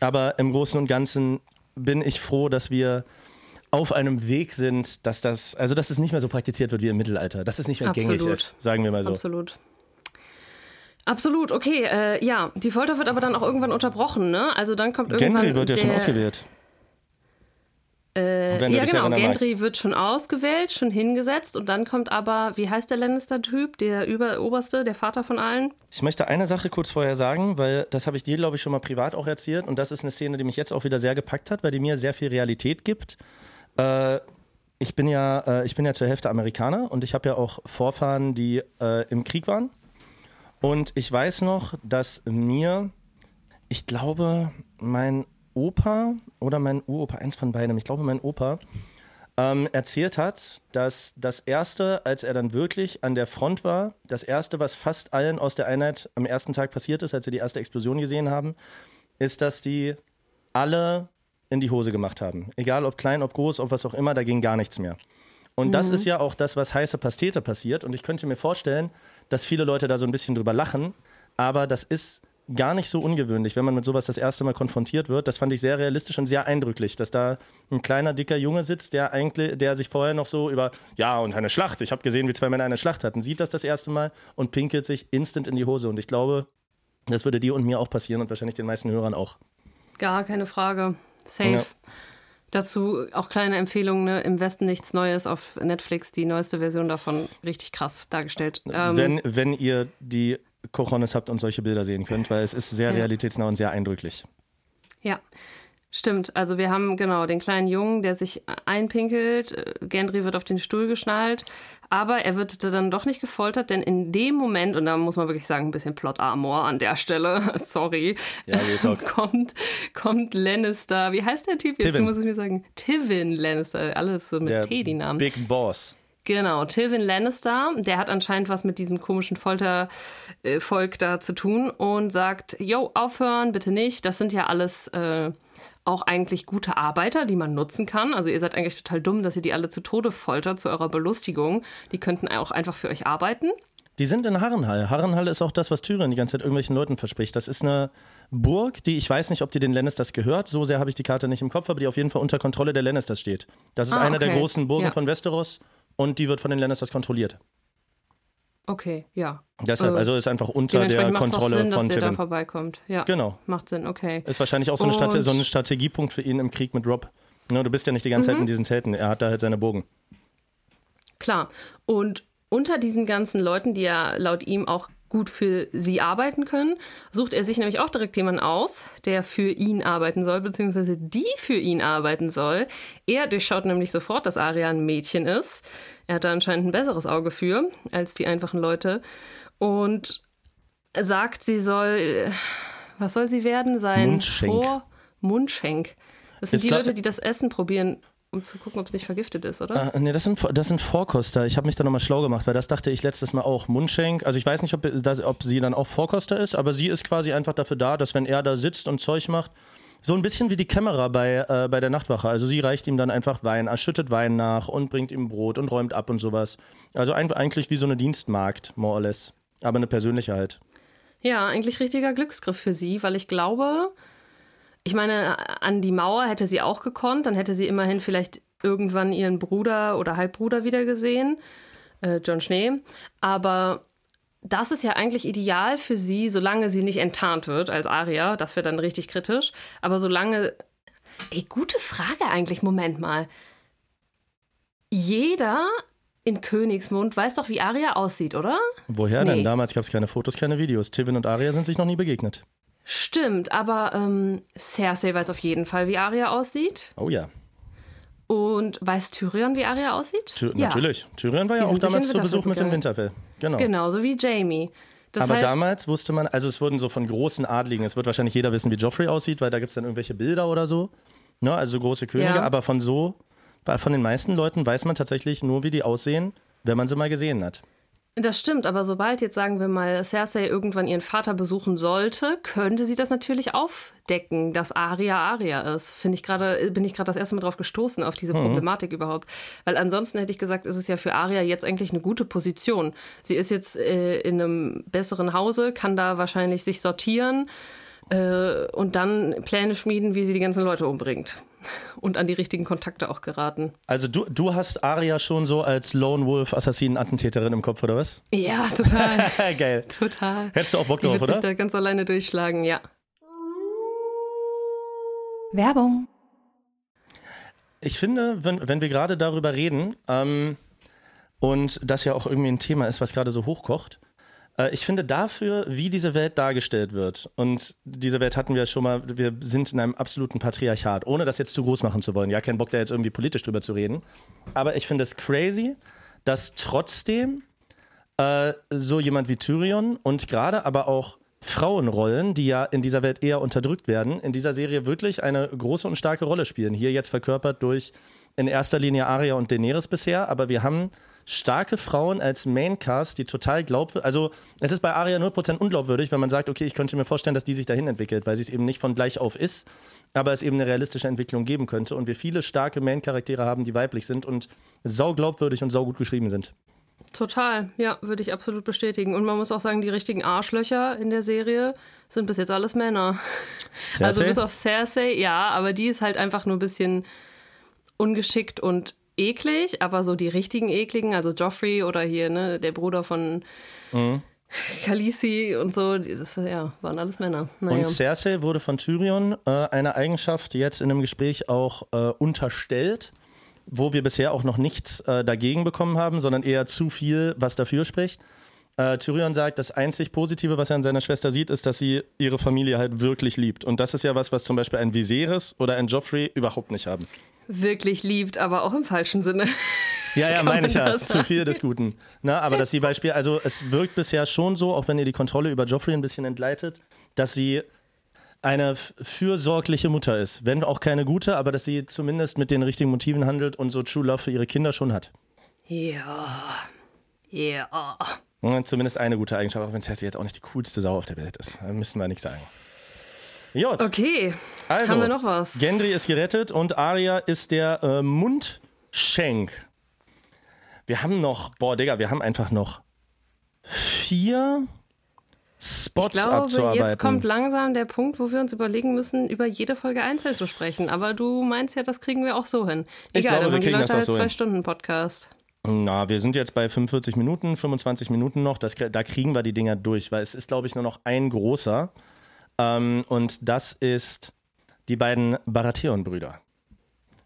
aber im Großen und Ganzen bin ich froh, dass wir auf einem Weg sind, dass das, also dass es nicht mehr so praktiziert wird wie im Mittelalter, dass es nicht mehr gängig Absolut. ist, sagen wir mal so. Absolut. Absolut, okay, äh, ja. Die Folter wird aber dann auch irgendwann unterbrochen, ne? Also dann kommt irgendwann. Gendry wird ja schon der- ausgewählt. Äh, ja, genau. Gendry wird schon ausgewählt, schon hingesetzt und dann kommt aber, wie heißt der Lannister-Typ, der Über Oberste, der Vater von allen? Ich möchte eine Sache kurz vorher sagen, weil das habe ich dir, glaube ich, schon mal privat auch erzählt und das ist eine Szene, die mich jetzt auch wieder sehr gepackt hat, weil die mir sehr viel Realität gibt. Äh, ich bin ja, äh, ich bin ja zur Hälfte Amerikaner und ich habe ja auch Vorfahren, die äh, im Krieg waren. Und ich weiß noch, dass mir, ich glaube, mein Opa oder mein Uropa, eins von beidem, ich glaube, mein Opa, ähm, erzählt hat, dass das erste, als er dann wirklich an der Front war, das erste, was fast allen aus der Einheit am ersten Tag passiert ist, als sie die erste Explosion gesehen haben, ist, dass die alle in die Hose gemacht haben. Egal ob klein, ob groß, ob was auch immer, da ging gar nichts mehr. Und das ist ja auch das, was heiße Pastete passiert. Und ich könnte mir vorstellen, dass viele Leute da so ein bisschen drüber lachen, aber das ist gar nicht so ungewöhnlich, wenn man mit sowas das erste Mal konfrontiert wird. Das fand ich sehr realistisch und sehr eindrücklich, dass da ein kleiner, dicker Junge sitzt, der eigentlich, der sich vorher noch so über, ja, und eine Schlacht, ich habe gesehen, wie zwei Männer eine Schlacht hatten, sieht das das erste Mal und pinkelt sich instant in die Hose. Und ich glaube, das würde dir und mir auch passieren und wahrscheinlich den meisten Hörern auch. Gar keine Frage. Safe. Ja. Dazu auch kleine Empfehlung, ne? Im Westen nichts Neues auf Netflix, die neueste Version davon, richtig krass dargestellt. Ähm, wenn, wenn ihr die Cojones habt und solche Bilder sehen könnt, weil es ist sehr Ja. realitätsnah und sehr eindrücklich. Ja, stimmt. Also wir haben genau den kleinen Jungen, der sich einpinkelt. Äh, Gendry wird auf den Stuhl geschnallt, aber er wird dann doch nicht gefoltert, denn in dem Moment, und da muss man wirklich sagen, ein bisschen Plot-Armor an der Stelle, sorry, Ja, kommt, kommt Lannister, wie heißt der Typ? Jetzt Tivin. muss ich mir sagen, Tivin Lannister, alles so mit Der T, die Namen. Big Boss. Genau, Tywin Lannister, der hat anscheinend was mit diesem komischen Foltervolk da zu tun und sagt, yo, aufhören, bitte nicht, das sind ja alles äh, auch eigentlich gute Arbeiter, die man nutzen kann. Also ihr seid eigentlich total dumm, dass ihr die alle zu Tode foltert, zu eurer Belustigung. Die könnten auch einfach für euch arbeiten. Die sind in Harrenhall. Harrenhall ist auch das, was Tyrion die ganze Zeit irgendwelchen Leuten verspricht. Das ist eine Burg, die, ich weiß nicht, ob die den Lannisters gehört, so sehr habe ich die Karte nicht im Kopf, aber die auf jeden Fall unter Kontrolle der Lannisters steht. Das ist Ah, eine der okay. großen Burgen Ja. von Westeros und die wird von den Lannisters kontrolliert. Okay, ja. Deshalb, Äh, also ist einfach unter der Kontrolle Sinn, dass von der da vorbeikommt. Ja, Genau. macht Sinn, okay. Ist wahrscheinlich auch so, eine Strate so ein Strategiepunkt für ihn im Krieg mit Rob. Ne, du bist ja nicht die ganze Mhm. Zeit in diesen Zelten. Er hat da halt seine Burgen. Klar. Und unter diesen ganzen Leuten, die ja laut ihm auch gut für sie arbeiten können, sucht er sich nämlich auch direkt jemanden aus, der für ihn arbeiten soll, beziehungsweise die für ihn arbeiten soll. Er durchschaut nämlich sofort, dass Arya ein Mädchen ist. Er hat da anscheinend ein besseres Auge für als die einfachen Leute. Und sagt, sie soll, was soll sie werden? Sein Mundschenk. Vor Mundschenk. Das sind Ist die Leute, die das Essen probieren, um zu gucken, ob es nicht vergiftet ist, oder? Äh, nee, das sind, das sind Vorkoster. Ich habe mich da nochmal schlau gemacht, weil das dachte ich letztes Mal auch. Mundschenk, also ich weiß nicht, ob, das, ob sie dann auch Vorkoster ist, aber sie ist quasi einfach dafür da, dass wenn er da sitzt und Zeug macht, so ein bisschen wie die Kämmerer bei, äh, bei der Nachtwache. Also sie reicht ihm dann einfach Wein, er schüttet Wein nach und bringt ihm Brot und räumt ab und sowas. Also ein, eigentlich wie so eine Dienstmagd, more or less. Aber eine persönliche halt. Ja, eigentlich richtiger Glücksgriff für sie, weil ich glaube, ich meine, an die Mauer hätte sie auch gekonnt, dann hätte sie immerhin vielleicht irgendwann ihren Bruder oder Halbbruder wieder gesehen, äh, John Schnee. Aber das ist ja eigentlich ideal für sie, solange sie nicht enttarnt wird als Aria. Das wäre dann richtig kritisch. Aber solange. Ey, gute Frage eigentlich. Moment mal. Jeder in Königsmund weiß doch, wie Aria aussieht, oder? Woher Nee. denn? Damals gab es keine Fotos, keine Videos. Tivin und Arya sind sich noch nie begegnet. Stimmt, aber ähm, Cersei weiß auf jeden Fall, wie Arya aussieht. Oh ja. Und weiß Tyrion, wie Arya aussieht? Ty ja. Natürlich. Tyrion war ja auch damals zu Besuch mit dem Winterfell Winterfell. Genau. Genauso wie Jamie. Das Aber heißt, damals wusste man, also es wurden so von großen Adligen, es wird wahrscheinlich jeder wissen, wie Joffrey aussieht, weil da gibt es dann irgendwelche Bilder oder so. Ne, also so große Könige, Ja. aber von so, von den meisten Leuten weiß man tatsächlich nur, wie die aussehen, wenn man sie mal gesehen hat. Das stimmt, aber sobald jetzt sagen wir mal Cersei irgendwann ihren Vater besuchen sollte, könnte sie das natürlich aufdecken, dass Arya Arya ist. Finde ich gerade, bin ich gerade das erste Mal drauf gestoßen auf diese Problematik mhm. überhaupt, weil ansonsten hätte ich gesagt, ist es ja für Arya jetzt eigentlich eine gute Position. Sie ist jetzt äh, in einem besseren Hause, kann da wahrscheinlich sich sortieren äh, und dann Pläne schmieden, wie sie die ganzen Leute umbringt und an die richtigen Kontakte auch geraten. Also du, du hast Aria schon so als Lone Wolf Assassinen-Attentäterin im Kopf, oder was? Ja, total. Geil. Total. Hättest du auch Bock drauf, oder? Ich da ganz alleine durchschlagen, ja. Werbung. Ich finde, wenn, wenn wir gerade darüber reden ähm, und das ja auch irgendwie ein Thema ist, was gerade so hochkocht, ich finde dafür, wie diese Welt dargestellt wird, und diese Welt hatten wir schon mal, wir sind in einem absoluten Patriarchat, ohne das jetzt zu groß machen zu wollen. Ja, kein Bock, da jetzt irgendwie politisch drüber zu reden. Aber ich finde es crazy, dass trotzdem äh, so jemand wie Tyrion und gerade aber auch Frauenrollen, die ja in dieser Welt eher unterdrückt werden, in dieser Serie wirklich eine große und starke Rolle spielen. Hier jetzt verkörpert durch in erster Linie Arya und Daenerys bisher, aber wir haben starke Frauen als Maincast, die total glaubwürdig, also es ist bei Aria 0% unglaubwürdig, wenn man sagt, okay, ich könnte mir vorstellen, dass die sich dahin entwickelt, weil sie es eben nicht von gleich auf ist, aber es eben eine realistische Entwicklung geben könnte und wir viele starke Main-Charaktere haben, die weiblich sind und sau glaubwürdig und sau gut geschrieben sind. Total, ja, würde ich absolut bestätigen. Und man muss auch sagen, die richtigen Arschlöcher in der Serie sind bis jetzt alles Männer. Cersei? Also bis auf Cersei, ja, aber die ist halt einfach nur ein bisschen ungeschickt und eklig, aber so die richtigen ekligen, also Joffrey oder hier, ne, der Bruder von mhm. Khaleesi und so, das ja, waren alles Männer. Naja. Und Cersei wurde von Tyrion äh, eine Eigenschaft jetzt in einem Gespräch auch äh, unterstellt, wo wir bisher auch noch nichts äh, dagegen bekommen haben, sondern eher zu viel, was dafür spricht. Äh, Tyrion sagt, das einzig Positive, was er an seiner Schwester sieht, ist, dass sie ihre Familie halt wirklich liebt. Und das ist ja was, was zum Beispiel ein Viserys oder ein Joffrey überhaupt nicht haben wirklich liebt, aber auch im falschen Sinne. Ja, ja, meine ich ja. Zu viel des Guten. Na, aber dass sie Beispiel, also es wirkt bisher schon so, auch wenn ihr die Kontrolle über Joffrey ein bisschen entgleitet, dass sie eine fürsorgliche Mutter ist. Wenn auch keine gute, aber dass sie zumindest mit den richtigen Motiven handelt und so True Love für ihre Kinder schon hat. Ja. Ja. Und zumindest eine gute Eigenschaft, auch wenn Cersei jetzt auch nicht die coolste Sau auf der Welt ist. Da müssen wir nichts sagen. J. Okay. Also, haben wir noch was? Gendry ist gerettet und Arya ist der äh, Mundschenk. Wir haben noch, boah, Digga, wir haben einfach noch vier Spots ich glaube, abzuarbeiten. Jetzt kommt langsam der Punkt, wo wir uns überlegen müssen, über jede Folge einzeln zu sprechen. Aber du meinst ja, das kriegen wir auch so hin. Egal, ich glaube, dann wir kriegen die Leute das auch so zwei hin. Stunden Podcast. Na, wir sind jetzt bei 45 Minuten, 25 Minuten noch. Das, da kriegen wir die Dinger durch, weil es ist, glaube ich, nur noch ein großer. Ähm, und das ist die beiden Baratheon-Brüder.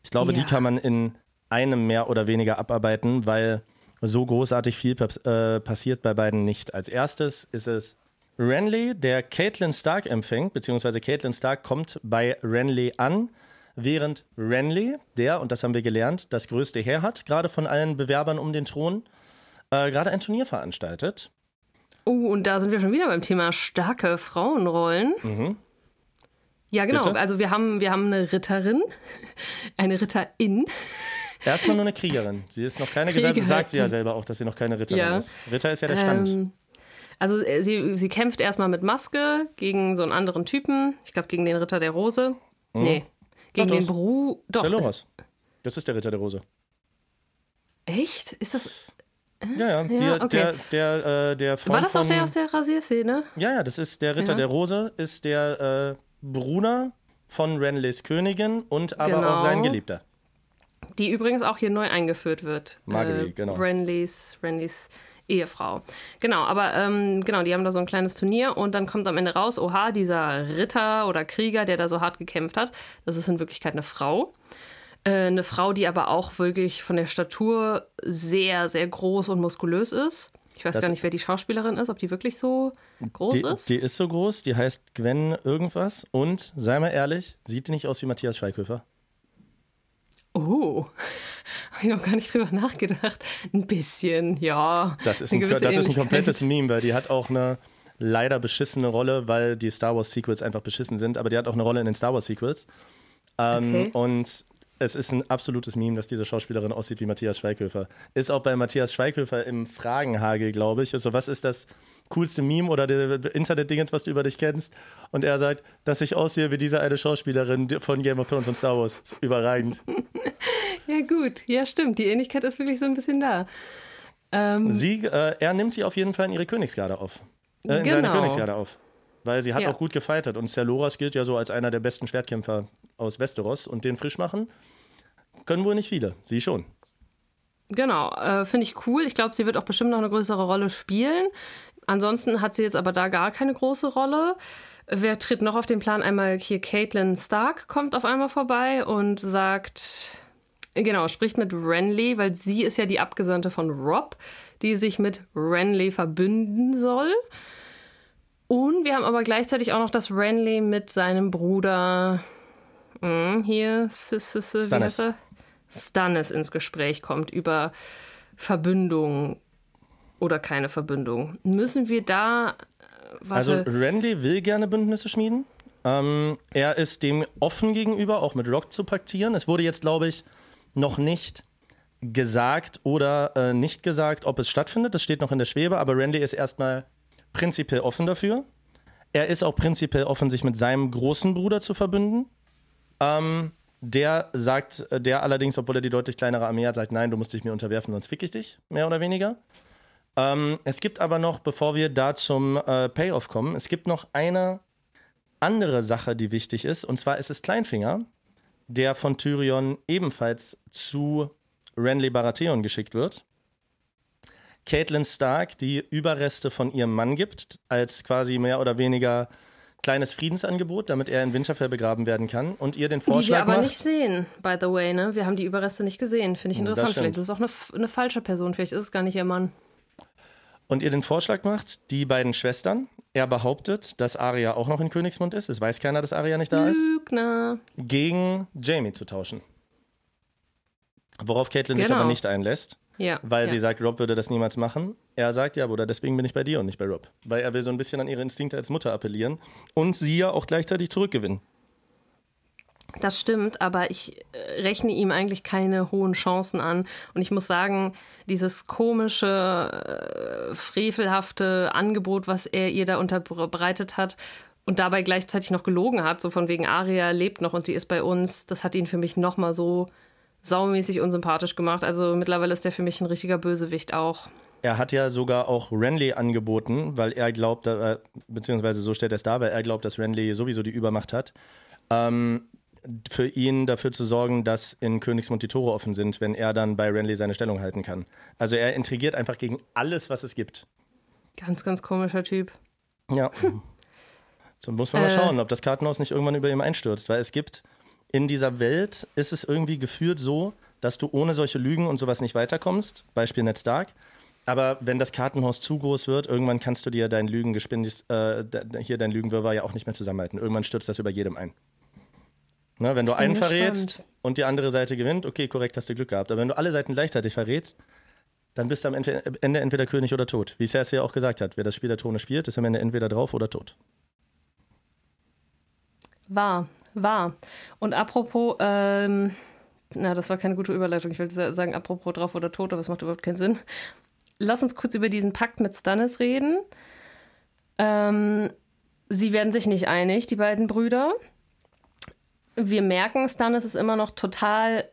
Ich glaube, ja. die kann man in einem mehr oder weniger abarbeiten, weil so großartig viel äh, passiert bei beiden nicht. Als erstes ist es Renly, der Caitlin Stark empfängt, beziehungsweise Caitlin Stark kommt bei Renly an, während Renly, der, und das haben wir gelernt, das größte Heer hat, gerade von allen Bewerbern um den Thron, äh, gerade ein Turnier veranstaltet. Oh, und da sind wir schon wieder beim Thema starke Frauenrollen. Mhm. Ja, genau. Bitte? Also wir haben, wir haben eine Ritterin, eine Ritterin. Erstmal nur eine Kriegerin. Sie ist noch keine Kriegerin. sagt sie ja selber auch, dass sie noch keine Ritterin ja. ist. Ritter ist ja der Stand. Ähm, also äh, sie, sie kämpft erstmal mit Maske gegen so einen anderen Typen. Ich glaube, gegen den Ritter der Rose. Mhm. Nee, gegen Doch, den Bru. Doch. Das ist der Ritter der Rose. Echt? Ist das. Ja, ja, die, ja okay. der, der, äh, der Freund War das auch der aus der Rasierszene? Ja, ja, das ist der Ritter ja. der Rose, ist der äh, Bruder von Renleys Königin und aber genau. auch sein Geliebter. Die übrigens auch hier neu eingeführt wird. Marguerite, äh, genau. Renleys, Renleys Ehefrau. Genau, aber ähm, genau, die haben da so ein kleines Turnier und dann kommt am Ende raus, oha, dieser Ritter oder Krieger, der da so hart gekämpft hat, das ist in Wirklichkeit eine Frau. Äh, eine Frau, die aber auch wirklich von der Statur sehr, sehr groß und muskulös ist. Ich weiß das gar nicht, wer die Schauspielerin ist, ob die wirklich so groß die, ist. Die ist so groß, die heißt Gwen irgendwas und, sei mal ehrlich, sieht die nicht aus wie Matthias Schweighöfer? Oh, habe ich noch gar nicht drüber nachgedacht. Ein bisschen, ja. Das ist ein, das ist ein komplettes Meme, weil die hat auch eine leider beschissene Rolle, weil die Star Wars Sequels einfach beschissen sind, aber die hat auch eine Rolle in den Star Wars Sequels. Ähm, okay. Und es ist ein absolutes Meme, dass diese Schauspielerin aussieht wie Matthias Schweighöfer. Ist auch bei Matthias Schweighöfer im Fragenhagel, glaube ich. Also, was ist das coolste Meme oder der Internet-Dingens, was du über dich kennst? Und er sagt, dass ich aussehe wie diese eine Schauspielerin von Game of Thrones und Star Wars. Überragend. ja, gut. Ja, stimmt. Die Ähnlichkeit ist wirklich so ein bisschen da. Ähm, sie, äh, er nimmt sie auf jeden Fall in ihre Königsgarde auf. Äh, in genau. seine Königsgarde auf. Weil sie hat ja. auch gut gefeitert. Und Celoras gilt ja so als einer der besten Schwertkämpfer aus Westeros. Und den frisch machen können wohl nicht viele. Sie schon. Genau, äh, finde ich cool. Ich glaube, sie wird auch bestimmt noch eine größere Rolle spielen. Ansonsten hat sie jetzt aber da gar keine große Rolle. Wer tritt noch auf den Plan? Einmal hier Caitlin Stark kommt auf einmal vorbei und sagt, genau, spricht mit Renly, weil sie ist ja die Abgesandte von Rob, die sich mit Renly verbünden soll. Und wir haben aber gleichzeitig auch noch, dass Renly mit seinem Bruder mh, hm, hier, Stannis. Stannis ins Gespräch kommt über Verbündung oder keine Verbündung. Müssen wir da. Äh, warte. Also Renly will gerne Bündnisse schmieden. Ähm, er ist dem offen gegenüber, auch mit Rock zu paktieren. Es wurde jetzt, glaube ich, noch nicht gesagt oder äh, nicht gesagt, ob es stattfindet. Das steht noch in der Schwebe, aber Randy ist erstmal prinzipiell offen dafür. Er ist auch prinzipiell offen, sich mit seinem großen Bruder zu verbünden. Ähm, der sagt, der allerdings, obwohl er die deutlich kleinere Armee hat, sagt, nein, du musst dich mir unterwerfen, sonst fick ich dich, mehr oder weniger. Ähm, es gibt aber noch, bevor wir da zum äh, Payoff kommen, es gibt noch eine andere Sache, die wichtig ist, und zwar ist es Kleinfinger, der von Tyrion ebenfalls zu Renly Baratheon geschickt wird. Caitlin Stark die Überreste von ihrem Mann gibt, als quasi mehr oder weniger kleines Friedensangebot, damit er in Winterfell begraben werden kann und ihr den Vorschlag Die wir aber macht, nicht sehen, by the way, ne? Wir haben die Überreste nicht gesehen. Finde ich interessant. Vielleicht ist es auch eine, eine falsche Person, vielleicht ist es gar nicht ihr Mann. Und ihr den Vorschlag macht, die beiden Schwestern, er behauptet, dass Arya auch noch in Königsmund ist, es weiß keiner, dass Arya nicht da Lügner. ist, gegen Jamie zu tauschen. Worauf Caitlin genau. sich aber genau. nicht einlässt. Ja, weil ja. sie sagt, Rob würde das niemals machen. Er sagt, ja, Bruder, deswegen bin ich bei dir und nicht bei Rob. Weil er will so ein bisschen an ihre Instinkte als Mutter appellieren und sie ja auch gleichzeitig zurückgewinnen. Das stimmt, aber ich äh, rechne ihm eigentlich keine hohen Chancen an. Und ich muss sagen, dieses komische, äh, frevelhafte Angebot, was er ihr da unterbreitet hat und dabei gleichzeitig noch gelogen hat, so von wegen Aria lebt noch und sie ist bei uns, das hat ihn für mich nochmal so saumäßig unsympathisch gemacht. Also mittlerweile ist der für mich ein richtiger Bösewicht auch. Er hat ja sogar auch Renly angeboten, weil er glaubt, äh, beziehungsweise so stellt er es dar, weil er glaubt, dass Renly sowieso die Übermacht hat, ähm, für ihn dafür zu sorgen, dass in Königsmund die Tore offen sind, wenn er dann bei Renly seine Stellung halten kann. Also er intrigiert einfach gegen alles, was es gibt. Ganz, ganz komischer Typ. Ja. so muss man mal äh. schauen, ob das Kartenhaus nicht irgendwann über ihm einstürzt, weil es gibt in dieser Welt ist es irgendwie geführt so, dass du ohne solche Lügen und sowas nicht weiterkommst. Beispiel Ned Stark. Aber wenn das Kartenhaus zu groß wird, irgendwann kannst du dir dein Lügengespinnis, äh, hier dein Lügenwirrwarr ja auch nicht mehr zusammenhalten. Irgendwann stürzt das über jedem ein. Na, wenn du einen verrätst und die andere Seite gewinnt, okay, korrekt, hast du Glück gehabt. Aber wenn du alle Seiten gleichzeitig verrätst, dann bist du am Ende entweder König oder tot. Wie Cersei auch gesagt hat, wer das Spiel der Throne spielt, ist am Ende entweder drauf oder tot. Wahr. Wahr. Und apropos, ähm, na, das war keine gute Überleitung. Ich wollte sagen, apropos drauf oder tot, aber es macht überhaupt keinen Sinn. Lass uns kurz über diesen Pakt mit Stannis reden. Ähm, sie werden sich nicht einig, die beiden Brüder. Wir merken, Stannis ist immer noch total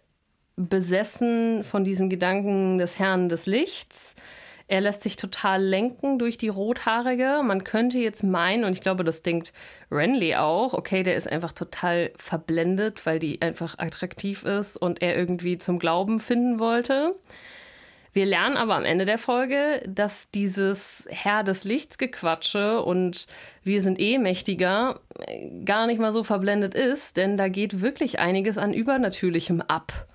besessen von diesem Gedanken des Herrn des Lichts. Er lässt sich total lenken durch die Rothaarige. Man könnte jetzt meinen, und ich glaube, das denkt Renly auch, okay, der ist einfach total verblendet, weil die einfach attraktiv ist und er irgendwie zum Glauben finden wollte. Wir lernen aber am Ende der Folge, dass dieses Herr des Lichts Gequatsche und wir sind eh mächtiger gar nicht mal so verblendet ist, denn da geht wirklich einiges an Übernatürlichem ab.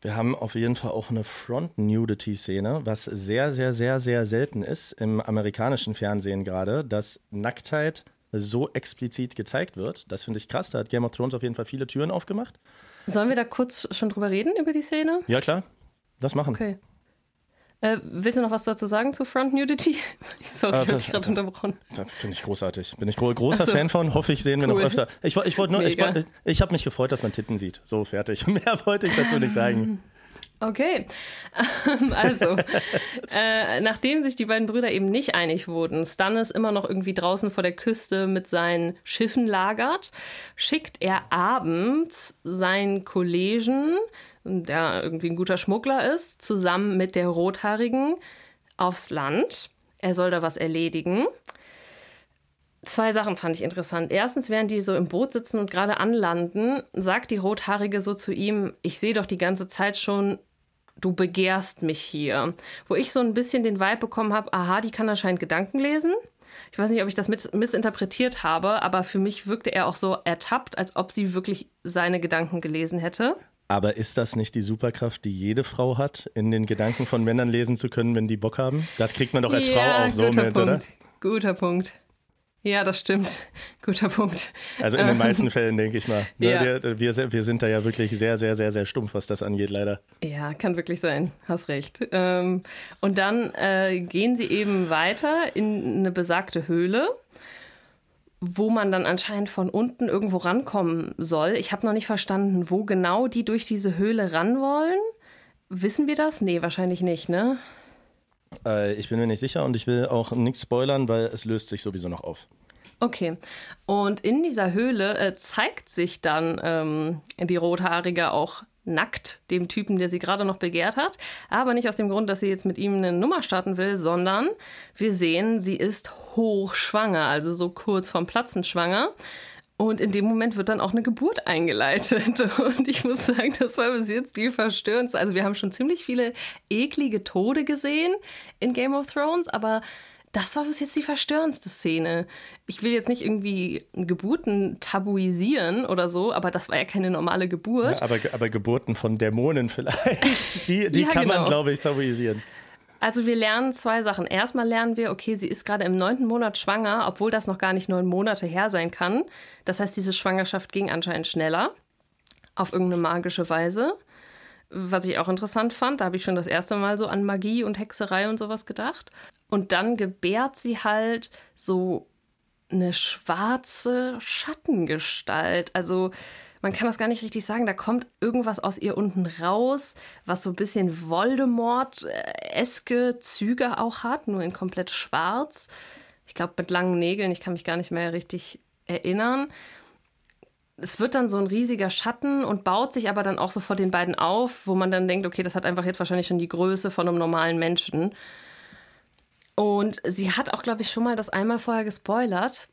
Wir haben auf jeden Fall auch eine Front-Nudity-Szene, was sehr, sehr, sehr, sehr selten ist im amerikanischen Fernsehen gerade, dass Nacktheit so explizit gezeigt wird. Das finde ich krass. Da hat Game of Thrones auf jeden Fall viele Türen aufgemacht. Sollen wir da kurz schon drüber reden, über die Szene? Ja, klar. Das machen. Okay. Äh, willst du noch was dazu sagen zu Front Nudity? Sorry, Äh, ich habe dich gerade unterbrochen. Finde ich großartig. Bin ich gro großer so. Fan von. Hoffe ich, sehen wir Cool. noch öfter. Ich, ich wollte nur, ich, Mega. wollt- ich habe mich gefreut, dass man Titten sieht. So, fertig. Mehr wollte ich dazu nicht sagen. Okay, Ähm, also, äh, nachdem sich die beiden Brüder eben nicht einig wurden, Stannis immer noch irgendwie draußen vor der Küste mit seinen Schiffen lagert, schickt er abends seinen Kollegen, der irgendwie ein guter Schmuggler ist, zusammen mit der Rothaarigen aufs Land. Er soll da was erledigen. Zwei Sachen fand ich interessant. Erstens, während die so im Boot sitzen und gerade anlanden, sagt die Rothaarige so zu ihm, ich sehe doch die ganze Zeit schon, du begehrst mich hier. Wo ich so ein bisschen den Vibe bekommen habe, aha, die kann anscheinend Gedanken lesen. Ich weiß nicht, ob ich das missinterpretiert habe, aber für mich wirkte er auch so ertappt, als ob sie wirklich seine Gedanken gelesen hätte. Aber ist das nicht die Superkraft, die jede Frau hat, in den Gedanken von Männern lesen zu können, wenn die Bock haben? Das kriegt man doch als Frau auch so mit, Punkt. oder? Guter Punkt. Ja, das stimmt. Guter Punkt. Also in den meisten Fällen, denke ich mal. Ne, Ja. wir, sind- wir sind da ja wirklich sehr, sehr, sehr, sehr stumpf, was das angeht, leider. Ja, kann wirklich sein. Hast recht. Ähm, und dann äh, gehen sie eben weiter in eine besagte Höhle, wo man dann anscheinend von unten irgendwo rankommen soll. Ich habe noch nicht verstanden, wo genau die durch diese Höhle ran wollen. Wissen wir das? Nee, wahrscheinlich nicht, ne? Äh, ich bin mir nicht sicher und ich will auch nichts spoilern, weil es löst sich sowieso noch auf. Okay. Und in dieser Höhle äh, zeigt sich dann ähm, die Rothaarige auch nackt dem Typen, der sie gerade noch begehrt hat. Aber nicht aus dem Grund, dass sie jetzt mit ihm eine Nummer starten will, sondern wir sehen, sie ist hochschwanger, also so kurz vorm Platzen schwanger. Und in dem Moment wird dann auch eine Geburt eingeleitet. Und ich muss sagen, das war bis jetzt die verstörendste. Also wir haben schon ziemlich viele eklige Tode gesehen in Game of Thrones, aber das war bis jetzt die verstörendste Szene. Ich will jetzt nicht irgendwie Geburten tabuisieren oder so, aber das war ja keine normale Geburt. Ja, aber, aber Geburten von Dämonen vielleicht, die, die Ja, kann man, genau. glaube ich, tabuisieren. Also wir lernen zwei Sachen. Erstmal lernen wir, okay, sie ist gerade im neunten Monat schwanger, obwohl das noch gar nicht neun Monate her sein kann. Das heißt, diese Schwangerschaft ging anscheinend schneller, auf irgendeine magische Weise. Was ich auch interessant fand, da habe ich schon das erste Mal so an Magie und Hexerei und sowas gedacht. Und dann gebärt sie halt so eine schwarze Schattengestalt. Also man kann das gar nicht richtig sagen. Da kommt irgendwas aus ihr unten raus, was so ein bisschen Voldemort-eske Züge auch hat, nur in komplett schwarz. Ich glaube mit langen Nägeln. Ich kann mich gar nicht mehr richtig erinnern. Es wird dann so ein riesiger Schatten und baut sich aber dann auch so vor den beiden auf, wo man dann denkt, okay, das hat einfach jetzt wahrscheinlich schon die Größe von einem normalen Menschen. Und sie hat auch, glaube ich, schon mal das einmal vorher gespoilert,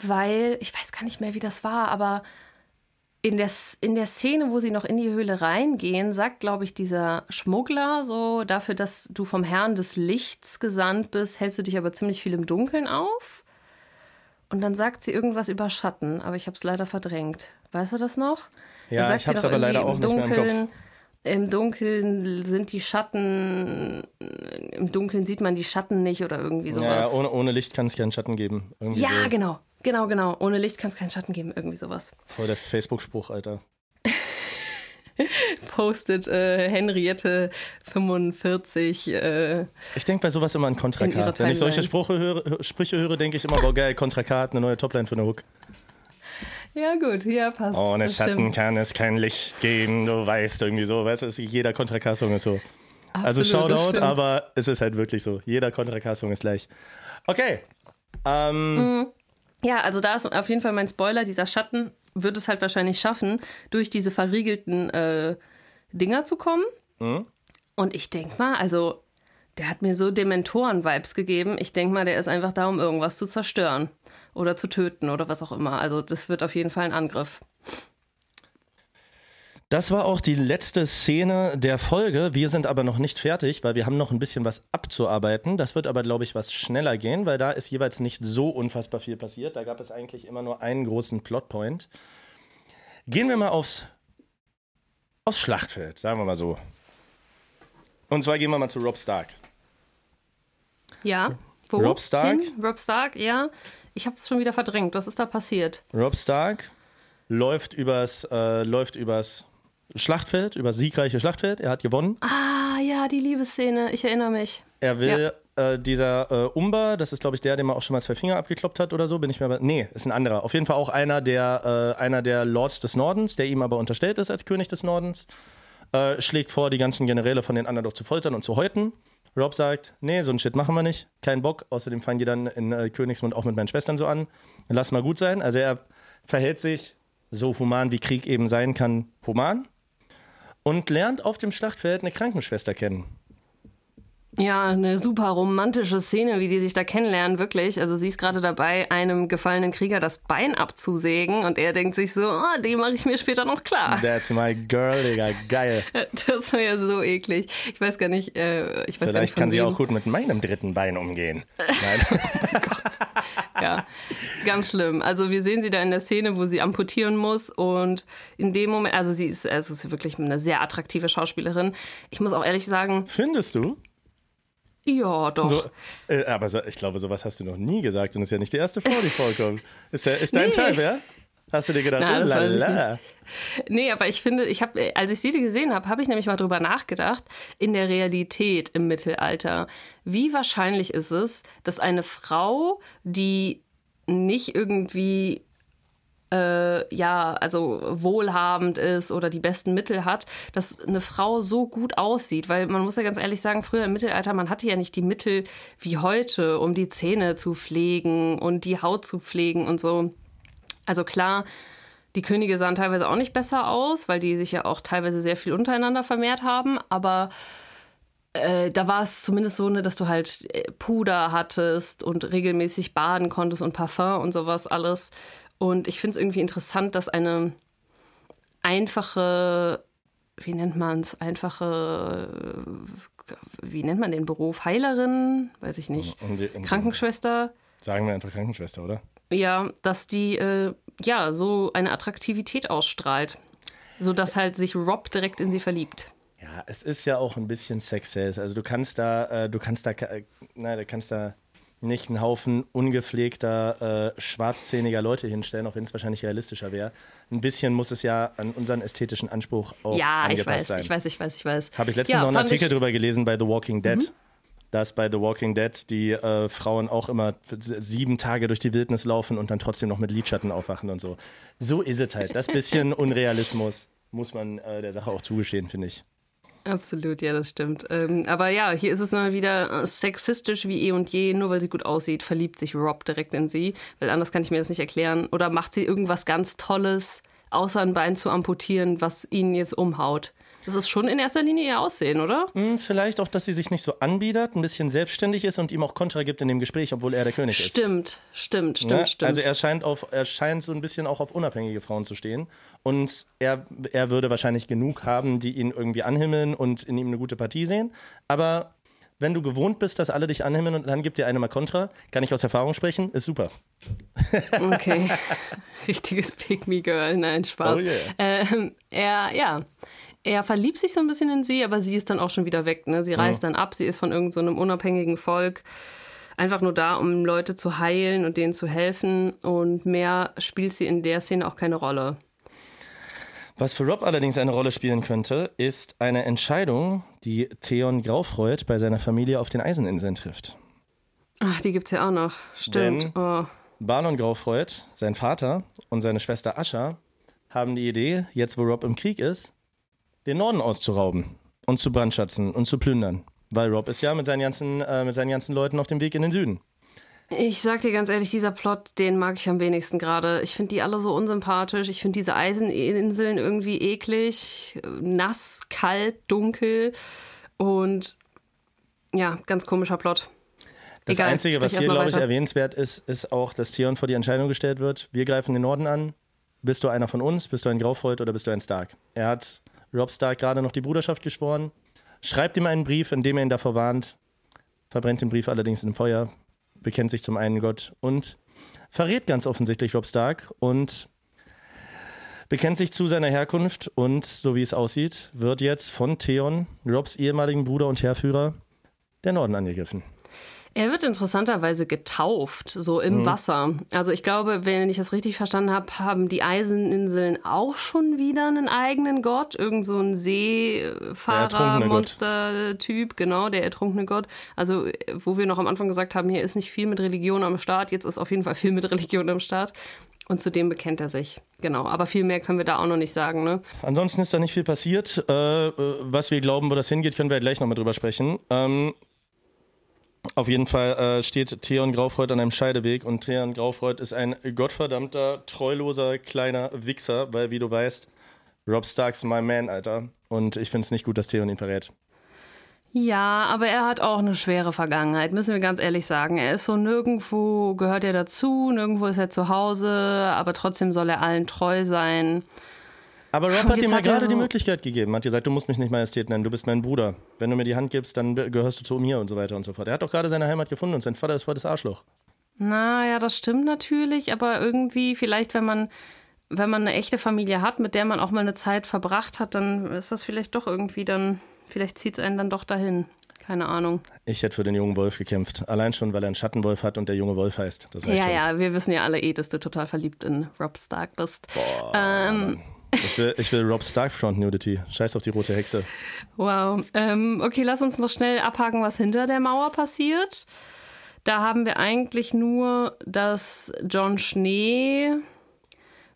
weil ich weiß gar nicht mehr, wie das war, aber in der, in der Szene, wo sie noch in die Höhle reingehen, sagt, glaube ich, dieser Schmuggler so, dafür, dass du vom Herrn des Lichts gesandt bist, hältst du dich aber ziemlich viel im Dunkeln auf. Und dann sagt sie irgendwas über Schatten, aber ich habe es leider verdrängt. Weißt du das noch? Ja, Da sagt ich hab's doch aber leider auch nicht mehr im Kopf. Dunkeln- Im Dunkeln sind die Schatten, im Dunkeln sieht man die Schatten nicht oder irgendwie sowas. Ja, ohne, ohne Licht kann es keinen Schatten geben. Irgendwie Ja, so. genau. Genau, genau. Ohne Licht kann es keinen Schatten geben, irgendwie sowas. Voll der Facebook-Spruch, Alter. Postet äh, Henriette 45. Äh, Ich denke bei sowas immer an In Contra ihrer K. Wenn ich solche. Sprüche höre, Sprüche höre, denke ich immer, boah geil, Contra K hat eine neue Topline für eine Hook. ja, gut, ja, passt. Ohne Schatten stimmt. kann es kein Licht geben, du weißt irgendwie so. Weißt du, jeder Contra K-Song ist so. Also Absolut, das Shoutout, aber es ist halt wirklich so. Jeder Contra K-Song ist gleich. Okay. Ähm, Ja, also da ist auf jeden Fall mein Spoiler. Dieser Schatten wird es halt wahrscheinlich schaffen, durch diese verriegelten äh, Dinger zu kommen. Mhm. Und ich denke mal, also der hat mir so Dementoren-Vibes gegeben. Ich denke mal, der ist einfach da, um irgendwas zu zerstören oder zu töten oder was auch immer. Also das wird auf jeden Fall ein Angriff. Das war auch die letzte Szene der Folge. Wir sind aber noch nicht fertig, weil wir haben noch ein bisschen was abzuarbeiten. Das wird aber, glaube ich, was schneller gehen, weil da ist jeweils nicht so unfassbar viel passiert. Da gab es eigentlich immer nur einen großen Plotpoint. Gehen wir mal aufs, aufs Schlachtfeld, sagen wir mal so. Und zwar gehen wir mal zu Rob Stark. Ja. Wo? Rob Stark? Hin? Rob Stark, ja. Ich habe es schon wieder verdrängt. Was ist da passiert? Rob Stark läuft übers, äh, läuft übers Schlachtfeld, übers siegreiche Schlachtfeld. Er hat gewonnen. Ah, ja, die Liebesszene, ich erinnere mich. Er will äh, dieser äh, Umba, das ist glaube ich der, den man auch schon mal zwei Finger abgekloppt hat oder so, bin ich mir aber. Nee, ist ein anderer. Auf jeden Fall auch einer der, äh, einer der Lords des Nordens, der ihm aber unterstellt ist als König des Nordens. Äh, schlägt vor, die ganzen Generäle von den anderen doch zu foltern und zu häuten. Rob sagt, nee, so ein Shit machen wir nicht. Kein Bock. Außerdem fangen die dann in äh, Königsmund auch mit meinen Schwestern so an. Lass mal gut sein. Also er verhält sich so human, wie Krieg eben sein kann, human. Und lernt auf dem Schlachtfeld eine Krankenschwester kennen. Ja, eine super romantische Szene, wie die sich da kennenlernen, wirklich. Also sie ist gerade dabei, einem gefallenen Krieger das Bein abzusägen und er denkt sich so, oh, die mache ich mir später noch klar. That's my girl, Digga, geil. Das war ja so eklig. Ich weiß gar nicht, äh, ich weiß Vielleicht gar nicht, kann sie auch gut mit meinem dritten Bein umgehen. Nein. Ja, ganz schlimm. Also wir sehen sie da in der Szene, wo sie amputieren muss und in dem Moment, also sie ist, es ist wirklich eine sehr attraktive Schauspielerin. Ich muss auch ehrlich sagen, Findest du? ja, doch. So, äh, aber so, ich glaube, sowas hast du noch nie gesagt und ist ja nicht die erste Frau, die vorkommt. Ist, der, ist dein Nee. Teil, wer? Hast du dir gedacht, Na, oh lala. Nee, aber ich finde, ich habe, als ich sie gesehen habe, habe ich nämlich mal drüber nachgedacht, in der Realität im Mittelalter, wie wahrscheinlich ist es, dass eine Frau, die nicht irgendwie äh, ja, also wohlhabend ist oder die besten Mittel hat, dass eine Frau so gut aussieht. Weil man muss ja ganz ehrlich sagen, früher im Mittelalter, man hatte ja nicht die Mittel wie heute, um die Zähne zu pflegen und die Haut zu pflegen und so. Also klar, die Könige sahen teilweise auch nicht besser aus, weil die sich ja auch teilweise sehr viel untereinander vermehrt haben, aber äh, da war es zumindest so, ne, dass du halt äh, Puder hattest und regelmäßig baden konntest und Parfum und sowas alles. Und ich finde es irgendwie interessant, dass eine einfache, wie nennt man es, einfache, wie nennt man den Beruf? Heilerin? Weiß ich nicht. Und die- und- Krankenschwester? Sagen wir einfach Krankenschwester, oder? Ja, dass die äh, ja so eine Attraktivität ausstrahlt. So dass halt sich Rob direkt in sie verliebt. Ja, es ist ja auch ein bisschen Sex Sales. Also du kannst da, äh, du kannst da, äh, nein, du kannst da nicht einen Haufen ungepflegter, äh, schwarzzähniger Leute hinstellen, auch wenn es wahrscheinlich realistischer wäre. Ein bisschen muss es ja an unseren ästhetischen Anspruch auch ja, ich angepasst weiß, sein. ich weiß, ich weiß, ich weiß. Habe ich letztens ja, noch einen Artikel ich, Mhm. drüber gelesen bei The Walking Dead. Dass bei The Walking Dead die äh, Frauen auch immer sieben Tage durch die Wildnis laufen und dann trotzdem noch mit Lidschatten aufwachen und so. So ist es halt. Das bisschen Unrealismus muss man äh, der Sache auch zugestehen, finde ich. Absolut, ja, das stimmt. Ähm, aber ja, hier ist es mal wieder äh, sexistisch wie eh und je. Nur weil sie gut aussieht, verliebt sich Rob direkt in sie. Weil anders kann ich mir das nicht erklären. Oder macht sie irgendwas ganz Tolles, außer ein Bein zu amputieren, was ihn jetzt umhaut. Das ist schon in erster Linie ihr Aussehen, oder? Hm, vielleicht auch, dass sie sich nicht so anbietet, ein bisschen selbstständig ist und ihm auch Kontra gibt in dem Gespräch, obwohl er der König ist. Stimmt, stimmt, stimmt, Ne? stimmt. Also er scheint, auf, er scheint so ein bisschen auch auf unabhängige Frauen zu stehen. Und er, er würde wahrscheinlich genug haben, die ihn irgendwie anhimmeln und in ihm eine gute Partie sehen. Aber wenn du gewohnt bist, dass alle dich anhimmeln und dann gibt dir eine mal Kontra, kann ich aus Erfahrung sprechen, ist super. Okay. Richtiges Pick-Me-Girl. Nein, Spaß. Oh yeah. ähm, er, ja. Er verliebt sich so ein bisschen in sie, aber sie ist dann auch schon wieder weg. Ne? Sie reist dann ab, sie ist von irgendeinem so unabhängigen Volk einfach nur da, um Leute zu heilen und denen zu helfen. Und mehr spielt sie in der Szene auch keine Rolle. Was für Rob allerdings eine Rolle spielen könnte, ist eine Entscheidung, die Theon Graufreud bei seiner Familie auf den Eiseninseln trifft. Ach, die gibt's ja auch noch. Stimmt. Denn- Oh. Balon Graufreud, sein Vater und seine Schwester Ascha haben die Idee, jetzt wo Rob im Krieg ist, den Norden auszurauben und zu brandschatzen und zu plündern. Weil Rob ist ja mit seinen ganzen, äh, mit seinen ganzen Leuten auf dem Weg in den Süden. Ich sag dir ganz ehrlich, dieser Plot, den mag ich am wenigsten gerade. Ich finde die alle so unsympathisch. Ich finde diese Eiseninseln irgendwie eklig, nass, kalt, dunkel und ja, ganz komischer Plot. Das Egal, Einzige, was hier, glaube ich, erwähnenswert ist, ist auch, dass Theon vor die Entscheidung gestellt wird, wir greifen den Norden an. Bist du einer von uns? Bist du ein Graufreud oder bist du ein Stark? Er hat Rob Stark gerade noch die Bruderschaft geschworen, schreibt ihm einen Brief, in dem er ihn davor warnt, verbrennt den Brief allerdings im Feuer, bekennt sich zum einen Gott und verrät ganz offensichtlich Rob Stark und bekennt sich zu seiner Herkunft und, so wie es aussieht, wird jetzt von Theon, Robs ehemaligen Bruder und Heerführer, der Norden angegriffen. Er wird interessanterweise getauft, so im mhm. Wasser. Also ich glaube, wenn ich das richtig verstanden habe, haben die Eiseninseln auch schon wieder einen eigenen Gott. Irgend so ein Seefahrer-Monster-Typ, genau, der ertrunkene Gott. Also wo wir noch am Anfang gesagt haben, hier ist nicht viel mit Religion am Start, jetzt ist auf jeden Fall viel mit Religion am Start. Und zu dem bekennt er sich. Genau. Aber viel mehr können wir da auch noch nicht sagen. Ne? Ansonsten ist da nicht viel passiert. Äh, was wir glauben, wo das hingeht, können wir ja gleich noch mal drüber sprechen. Ähm, auf jeden Fall äh, steht Theon Graufreud an einem Scheideweg und Theon Graufreud ist ein gottverdammter, treuloser, kleiner Wichser, weil, wie du weißt, Rob Starks my man, Alter. Und ich finde es nicht gut, dass Theon ihn verrät. Ja, aber er hat auch eine schwere Vergangenheit, müssen wir ganz ehrlich sagen. Er ist so nirgendwo, gehört er dazu, nirgendwo ist er zu Hause, aber trotzdem soll er allen treu sein. Aber Rob hat ihm ja gerade so die Möglichkeit gegeben, hat gesagt, du musst mich nicht Majestät nennen, du bist mein Bruder. Wenn du mir die Hand gibst, dann gehörst du zu mir und so weiter und so fort. Er hat doch gerade seine Heimat gefunden und sein Vater ist voll das Arschloch. Naja, das stimmt natürlich, aber irgendwie, vielleicht, wenn man, wenn man eine echte Familie hat, mit der man auch mal eine Zeit verbracht hat, dann ist das vielleicht doch irgendwie dann Vielleicht zieht es einen dann doch dahin. Keine Ahnung. Ich hätte für den jungen Wolf gekämpft. Allein schon, weil er einen Schattenwolf hat und der junge Wolf heißt. ja, schon. ja, wir wissen ja alle eh, dass du total verliebt in Rob Stark bist. Boah, ähm, ich, will, ich will Rob Stark Front Nudity. Scheiß auf die rote Hexe. Wow. Ähm, okay, lass uns noch schnell abhaken, was hinter der Mauer passiert. Da haben wir eigentlich nur, dass John Schnee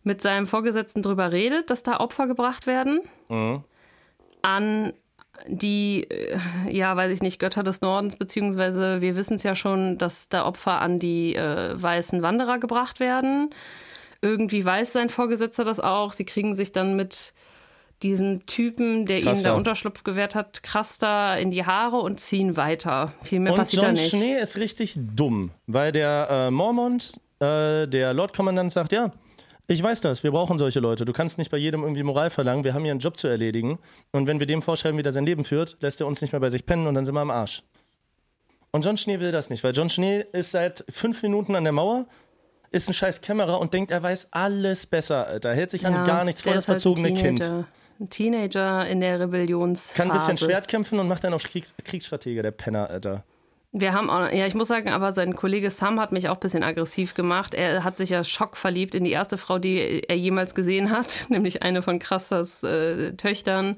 mit seinem Vorgesetzten drüber redet, dass da Opfer gebracht werden. Mhm. An die, äh, ja, weiß ich nicht, Götter des Nordens, beziehungsweise wir wissen es ja schon, dass da Opfer an die äh, weißen Wanderer gebracht werden. Irgendwie weiß sein Vorgesetzter das auch. Sie kriegen sich dann mit diesem Typen, der Kraster. ihnen da Unterschlupf gewährt hat, krass da in die Haare und ziehen weiter. Viel mehr und passiert John da nicht. Schnee ist richtig dumm, weil der äh, Mormont, äh, der Lordkommandant, sagt, ja, ich weiß das, wir brauchen solche Leute. Du kannst nicht bei jedem irgendwie Moral verlangen. Wir haben hier einen Job zu erledigen. Und wenn wir dem vorschreiben, wie der sein Leben führt, lässt er uns nicht mehr bei sich pennen und dann sind wir am Arsch. Und John Schnee will das nicht, weil John Schnee ist seit fünf Minuten an der Mauer, ist ein scheiß Kämmerer und denkt, er weiß alles besser, Alter. Hält sich ja, an gar nichts vor das verzogene halt Kind. Ein Teenager in der Rebellionsphase. Kann ein bisschen Schwert kämpfen und macht dann auf Kriegs Kriegsstratege, der Penner, Alter. Wir haben auch, ja, ich muss sagen, aber sein Kollege Sam hat mich auch ein bisschen aggressiv gemacht. Er hat sich ja schockverliebt in die erste Frau, die er jemals gesehen hat, nämlich eine von Krassers äh, Töchtern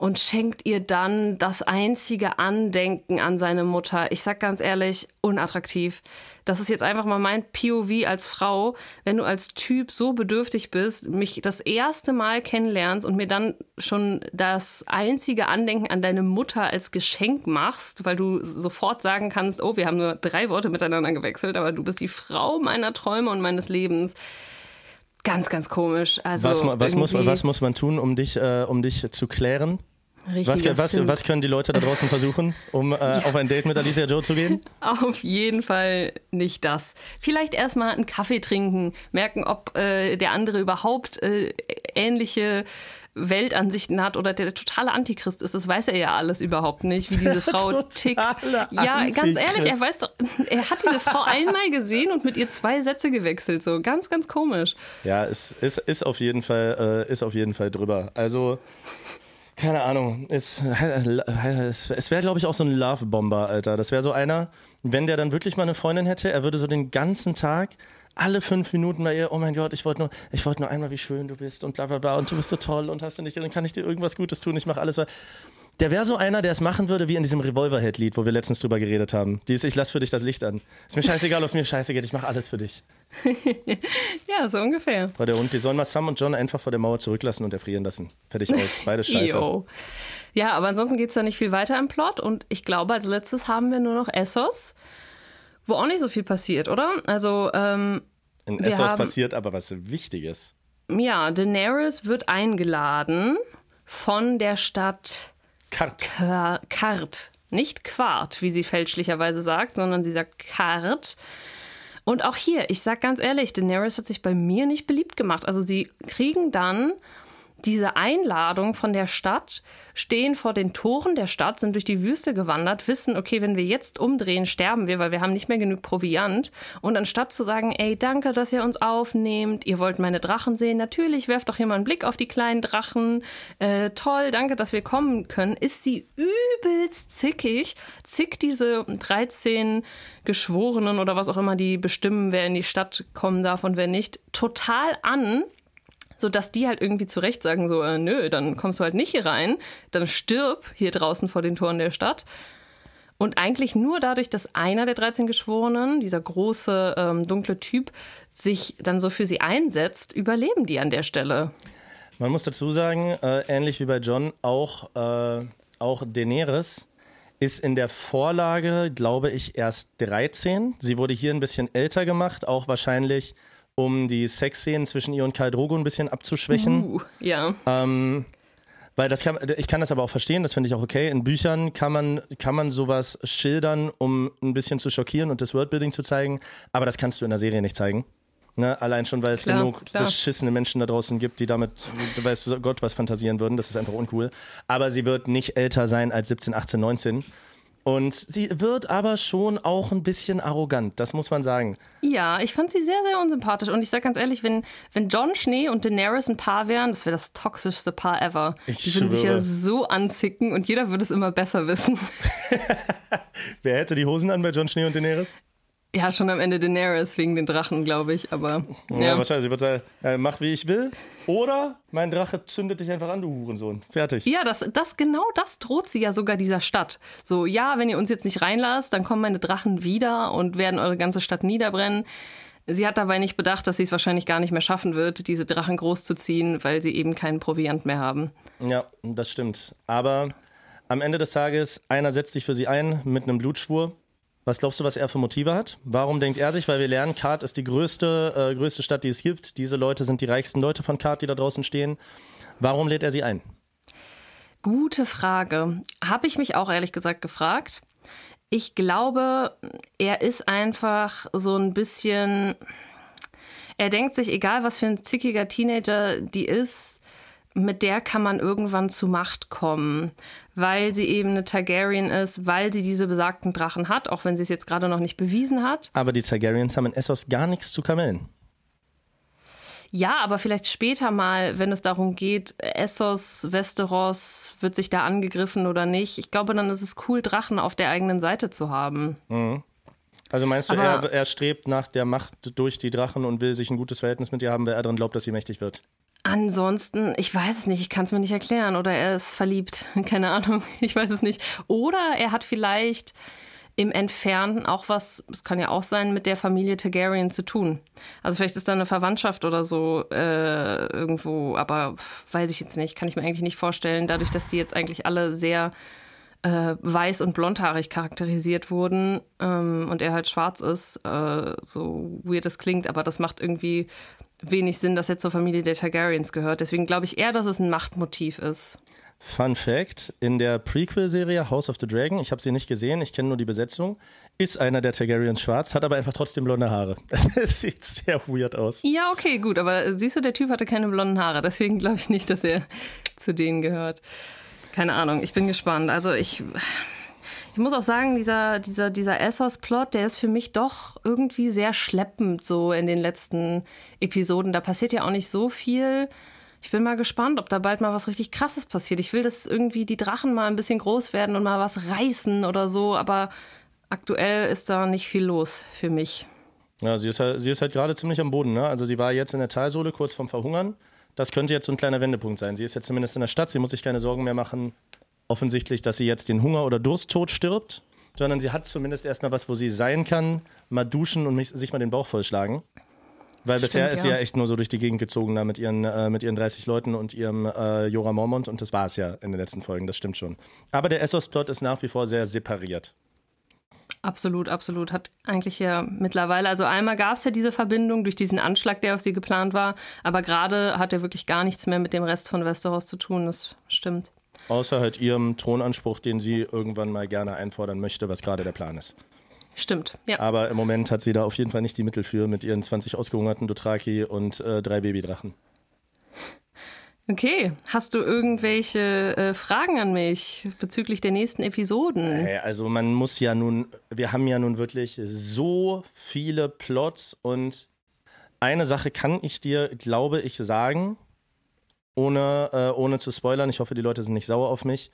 und schenkt ihr dann das einzige Andenken an seine Mutter. Ich sag ganz ehrlich, unattraktiv. Das ist jetzt einfach mal mein POV als Frau, wenn du als Typ so bedürftig bist, mich das erste Mal kennenlernst und mir dann schon das einzige Andenken an deine Mutter als Geschenk machst, weil du sofort sagen kannst, oh, wir haben nur drei Worte miteinander gewechselt, aber du bist die Frau meiner Träume und meines Lebens. Ganz, ganz komisch. Also was, was, muss, was muss man tun, um dich, äh, um dich zu klären? Was, was, was, können die Leute da draußen versuchen, um äh, ja. auf ein Date mit Alicia Joe zu gehen? Auf jeden Fall nicht das. Vielleicht erstmal einen Kaffee trinken, merken, ob äh, der andere überhaupt äh, ähnliche Weltansichten hat oder der totale Antichrist ist. Das weiß er ja alles überhaupt nicht, wie diese Frau tickt. Ja, ganz ehrlich, er weiß doch, er hat diese Frau einmal gesehen und mit ihr zwei Sätze gewechselt. So ganz, ganz komisch. Ja, es ist, ist, auf, jeden Fall, äh, ist auf jeden Fall drüber. Also keine Ahnung. Es, es, es wäre, glaube ich, auch so ein Love-Bomber, Alter. Das wäre so einer, wenn der dann wirklich mal eine Freundin hätte, er würde so den ganzen Tag alle fünf Minuten bei ihr, oh mein Gott, ich wollte nur, ich wollte nur einmal, wie schön du bist und bla bla bla und du bist so toll und hast du nicht, dann kann ich dir irgendwas Gutes tun, ich mache alles. Der wäre so einer, der es machen würde wie in diesem Revolverhead-Lied, wo wir letztens drüber geredet haben. Dieses Ich lass für dich das Licht an. Ist mir scheißegal, ob es mir scheiße geht, ich mache alles für dich. ja, so ungefähr. War der Hund, die sollen mal Sam und John einfach vor der Mauer zurücklassen und erfrieren lassen. Fertig aus. Beide scheiße. Yo. Ja, aber ansonsten geht es da nicht viel weiter im Plot und ich glaube, als letztes haben wir nur noch Essos, wo auch nicht so viel passiert, oder? Also, ähm, In Essos haben, passiert aber was Wichtiges. Ja, Daenerys wird eingeladen von der Stadt Kart. Kart. Nicht Quart, wie sie fälschlicherweise sagt, sondern sie sagt Kart. Und auch hier, ich sag ganz ehrlich, Daenerys hat sich bei mir nicht beliebt gemacht. Also sie kriegen dann diese Einladung von der Stadt, stehen vor den Toren der Stadt, sind durch die Wüste gewandert, wissen, okay, wenn wir jetzt umdrehen, sterben wir, weil wir haben nicht mehr genug Proviant. Und anstatt zu sagen, ey, danke, dass ihr uns aufnehmt, ihr wollt meine Drachen sehen, natürlich, werft doch hier mal einen Blick auf die kleinen Drachen, äh, toll, danke, dass wir kommen können, ist sie übelst zickig, zickt diese 13 Geschworenen oder was auch immer, die bestimmen, wer in die Stadt kommen darf und wer nicht, total an sodass die halt irgendwie zurecht sagen, so, äh, nö, dann kommst du halt nicht hier rein, dann stirb hier draußen vor den Toren der Stadt. Und eigentlich nur dadurch, dass einer der 13 Geschworenen, dieser große, ähm, dunkle Typ, sich dann so für sie einsetzt, überleben die an der Stelle. Man muss dazu sagen, äh, ähnlich wie bei John, auch, äh, auch Daenerys ist in der Vorlage, glaube ich, erst 13. Sie wurde hier ein bisschen älter gemacht, auch wahrscheinlich um die Sexszenen zwischen ihr und Karl Drogo ein bisschen abzuschwächen. Uh, ja. Ähm, weil das kann, ich kann das aber auch verstehen, das finde ich auch okay. In Büchern kann man, kann man sowas schildern, um ein bisschen zu schockieren und das Worldbuilding zu zeigen, aber das kannst du in der Serie nicht zeigen. Ne? Allein schon, weil es klar, genug klar. beschissene Menschen da draußen gibt, die damit, du weißt Gott, was fantasieren würden. Das ist einfach uncool. Aber sie wird nicht älter sein als 17, 18, 19. Und sie wird aber schon auch ein bisschen arrogant, das muss man sagen. Ja, ich fand sie sehr, sehr unsympathisch. Und ich sag ganz ehrlich, wenn, wenn John Schnee und Daenerys ein Paar wären, das wäre das toxischste Paar ever. Ich die würden sich ja so anzicken und jeder würde es immer besser wissen. Wer hätte die Hosen an bei John Schnee und Daenerys? Ja, schon am Ende Daenerys wegen den Drachen, glaube ich, aber. Ja, ja wahrscheinlich. Sie wird sagen, äh, mach wie ich will. Oder mein Drache zündet dich einfach an, du Hurensohn. Fertig. Ja, das, das, genau das droht sie ja sogar dieser Stadt. So, ja, wenn ihr uns jetzt nicht reinlasst, dann kommen meine Drachen wieder und werden eure ganze Stadt niederbrennen. Sie hat dabei nicht bedacht, dass sie es wahrscheinlich gar nicht mehr schaffen wird, diese Drachen großzuziehen, weil sie eben keinen Proviant mehr haben. Ja, das stimmt. Aber am Ende des Tages, einer setzt sich für sie ein mit einem Blutschwur was glaubst du, was er für Motive hat? Warum denkt er sich? Weil wir lernen, Kart ist die größte, äh, größte Stadt, die es gibt. Diese Leute sind die reichsten Leute von Kart, die da draußen stehen. Warum lädt er sie ein? Gute Frage. Habe ich mich auch ehrlich gesagt gefragt. Ich glaube, er ist einfach so ein bisschen. Er denkt sich, egal was für ein zickiger Teenager die ist, mit der kann man irgendwann zu Macht kommen, weil sie eben eine Targaryen ist, weil sie diese besagten Drachen hat, auch wenn sie es jetzt gerade noch nicht bewiesen hat. Aber die Targaryens haben in Essos gar nichts zu kamellen. Ja, aber vielleicht später mal, wenn es darum geht, Essos, Westeros, wird sich da angegriffen oder nicht. Ich glaube, dann ist es cool, Drachen auf der eigenen Seite zu haben. Mhm. Also meinst du, er, er, strebt nach der Macht durch die Drachen und will sich ein gutes Verhältnis mit ihr haben, weil er daran glaubt, dass sie mächtig wird? Ansonsten, ich weiß es nicht, ich kann es mir nicht erklären. Oder er ist verliebt, keine Ahnung, ich weiß es nicht. Oder er hat vielleicht im Entfernten auch was, es kann ja auch sein, mit der Familie Targaryen zu tun. Also vielleicht ist da eine Verwandtschaft oder so äh, irgendwo, aber weiß ich jetzt nicht, kann ich mir eigentlich nicht vorstellen. Dadurch, dass die jetzt eigentlich alle sehr äh, weiß und blondhaarig charakterisiert wurden ähm, und er halt schwarz ist, äh, so weird es klingt, aber das macht irgendwie wenig Sinn, dass er zur Familie der Targaryens gehört. Deswegen glaube ich eher, dass es ein Machtmotiv ist. Fun Fact: In der Prequel-Serie House of the Dragon, ich habe sie nicht gesehen, ich kenne nur die Besetzung, ist einer der Targaryens schwarz, hat aber einfach trotzdem blonde Haare. Es sieht sehr weird aus. Ja, okay, gut, aber siehst du, der Typ hatte keine blonden Haare, deswegen glaube ich nicht, dass er zu denen gehört. Keine Ahnung, ich bin gespannt. Also ich ich muss auch sagen, dieser, dieser, dieser Essos-Plot, der ist für mich doch irgendwie sehr schleppend so in den letzten Episoden. Da passiert ja auch nicht so viel. Ich bin mal gespannt, ob da bald mal was richtig Krasses passiert. Ich will, dass irgendwie die Drachen mal ein bisschen groß werden und mal was reißen oder so, aber aktuell ist da nicht viel los für mich. Ja, sie ist halt, sie ist halt gerade ziemlich am Boden. Ne? Also sie war jetzt in der Talsohle kurz vorm Verhungern. Das könnte jetzt so ein kleiner Wendepunkt sein. Sie ist jetzt zumindest in der Stadt, sie muss sich keine Sorgen mehr machen, offensichtlich, dass sie jetzt den Hunger- oder Dursttod stirbt, sondern sie hat zumindest erstmal was, wo sie sein kann, mal duschen und sich mal den Bauch vollschlagen. Weil Stimmt, bisher ist sie ja echt nur so durch die Gegend gezogen da mit ihren, äh, mit ihren 30 Leuten und ihrem äh, Jorah Mormont und das war es ja in den letzten Folgen, das stimmt schon. Aber der Essos-Plot ist nach wie vor sehr separiert. Absolut, absolut. Hat eigentlich ja mittlerweile, also einmal gab es ja diese Verbindung durch diesen Anschlag, der auf sie geplant war, aber gerade hat er wirklich gar nichts mehr mit dem Rest von Westeros zu tun, das stimmt. Außer halt ihrem Thronanspruch, den sie irgendwann mal gerne einfordern möchte, was gerade der Plan ist. Stimmt, ja. Aber im Moment hat sie da auf jeden Fall nicht die Mittel für mit ihren 20 ausgehungerten Dothraki und äh, drei Babydrachen. Okay, hast du irgendwelche äh, Fragen an mich bezüglich der nächsten Episoden? Hey, also man muss ja nun, wir haben ja nun wirklich so viele Plots und eine Sache kann ich dir, glaube ich, sagen, ohne, äh, ohne zu spoilern. Ich hoffe, die Leute sind nicht sauer auf mich.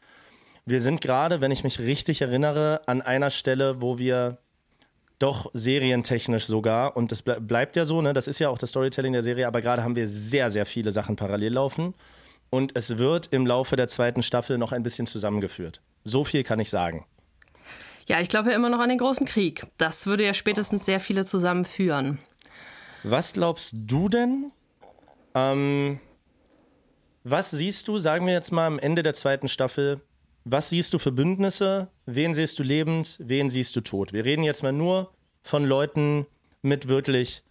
Wir sind gerade, wenn ich mich richtig erinnere, an einer Stelle, wo wir doch serientechnisch sogar, und das ble bleibt ja so, ne? das ist ja auch das Storytelling der Serie, aber gerade haben wir sehr, sehr viele Sachen parallel laufen. Und es wird im Laufe der zweiten Staffel noch ein bisschen zusammengeführt. So viel kann ich sagen. Ja, ich glaube ja immer noch an den großen Krieg. Das würde ja spätestens sehr viele zusammenführen. Was glaubst du denn? Ähm, was siehst du, sagen wir jetzt mal am Ende der zweiten Staffel, was siehst du für Bündnisse? Wen siehst du lebend? Wen siehst du tot? Wir reden jetzt mal nur von Leuten mit wirklich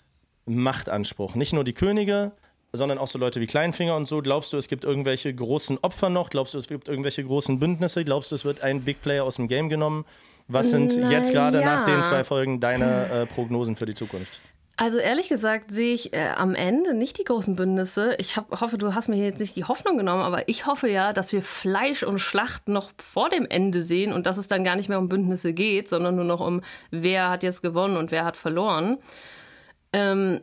Machtanspruch. Nicht nur die Könige, sondern auch so Leute wie Kleinfinger und so. Glaubst du, es gibt irgendwelche großen Opfer noch? Glaubst du, es gibt irgendwelche großen Bündnisse? Glaubst du, es wird ein Big Player aus dem Game genommen? Was sind Na jetzt gerade ja. nach den zwei Folgen deine äh, Prognosen für die Zukunft? Also ehrlich gesagt sehe ich äh, am Ende nicht die großen Bündnisse. Ich hab, hoffe, du hast mir jetzt nicht die Hoffnung genommen, aber ich hoffe ja, dass wir Fleisch und Schlacht noch vor dem Ende sehen und dass es dann gar nicht mehr um Bündnisse geht, sondern nur noch um, wer hat jetzt gewonnen und wer hat verloren. Ähm,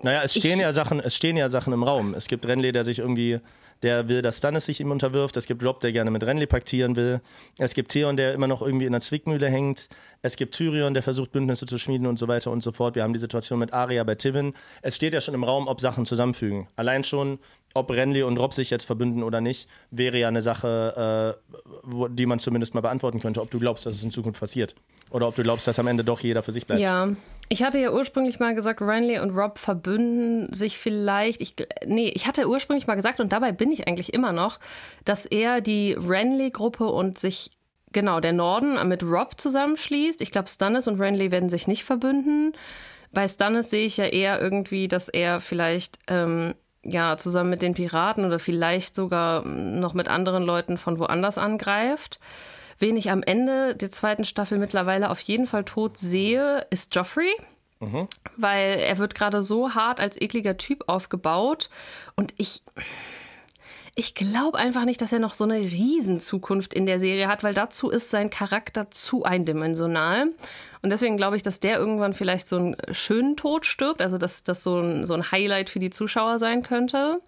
Naja, es stehen Ich- ja Sachen, es stehen ja Sachen im Raum. Es gibt Renly, der sich irgendwie, der will, dass Stannis sich ihm unterwirft. Es gibt Rob, der gerne mit Renly paktieren will. Es gibt Theon, der immer noch irgendwie in der Zwickmühle hängt. Es gibt Tyrion, der versucht, Bündnisse zu schmieden und so weiter und so fort. Wir haben die Situation mit Arya bei Tivin. Es steht ja schon im Raum, ob Sachen zusammenfügen. Allein schon, ob Renly und Rob sich jetzt verbünden oder nicht, wäre ja eine Sache, äh, wo, die man zumindest mal beantworten könnte, ob du glaubst, dass es in Zukunft passiert. Oder ob du glaubst, dass am Ende doch jeder für sich bleibt. Ja, ich hatte ja ursprünglich mal gesagt, Renly und Rob verbünden sich vielleicht. Ich, nee, ich hatte ursprünglich mal gesagt, und dabei bin ich eigentlich immer noch, dass er die Renly-Gruppe und sich, genau, der Norden mit Rob zusammenschließt. Ich glaube, Stannis und Renly werden sich nicht verbünden. Bei Stannis sehe ich ja eher irgendwie, dass er vielleicht ähm, ja zusammen mit den Piraten oder vielleicht sogar noch mit anderen Leuten von woanders angreift. Wen ich am Ende der zweiten Staffel mittlerweile auf jeden Fall tot sehe, ist Joffrey. Weil er wird gerade so hart als ekliger Typ aufgebaut. Und ich. Ich glaube einfach nicht, dass er noch so eine Riesenzukunft in der Serie hat, weil dazu ist sein Charakter zu eindimensional. Und deswegen glaube ich, dass der irgendwann vielleicht so einen schönen Tod stirbt, also dass das so ein, so ein Highlight für die Zuschauer sein könnte.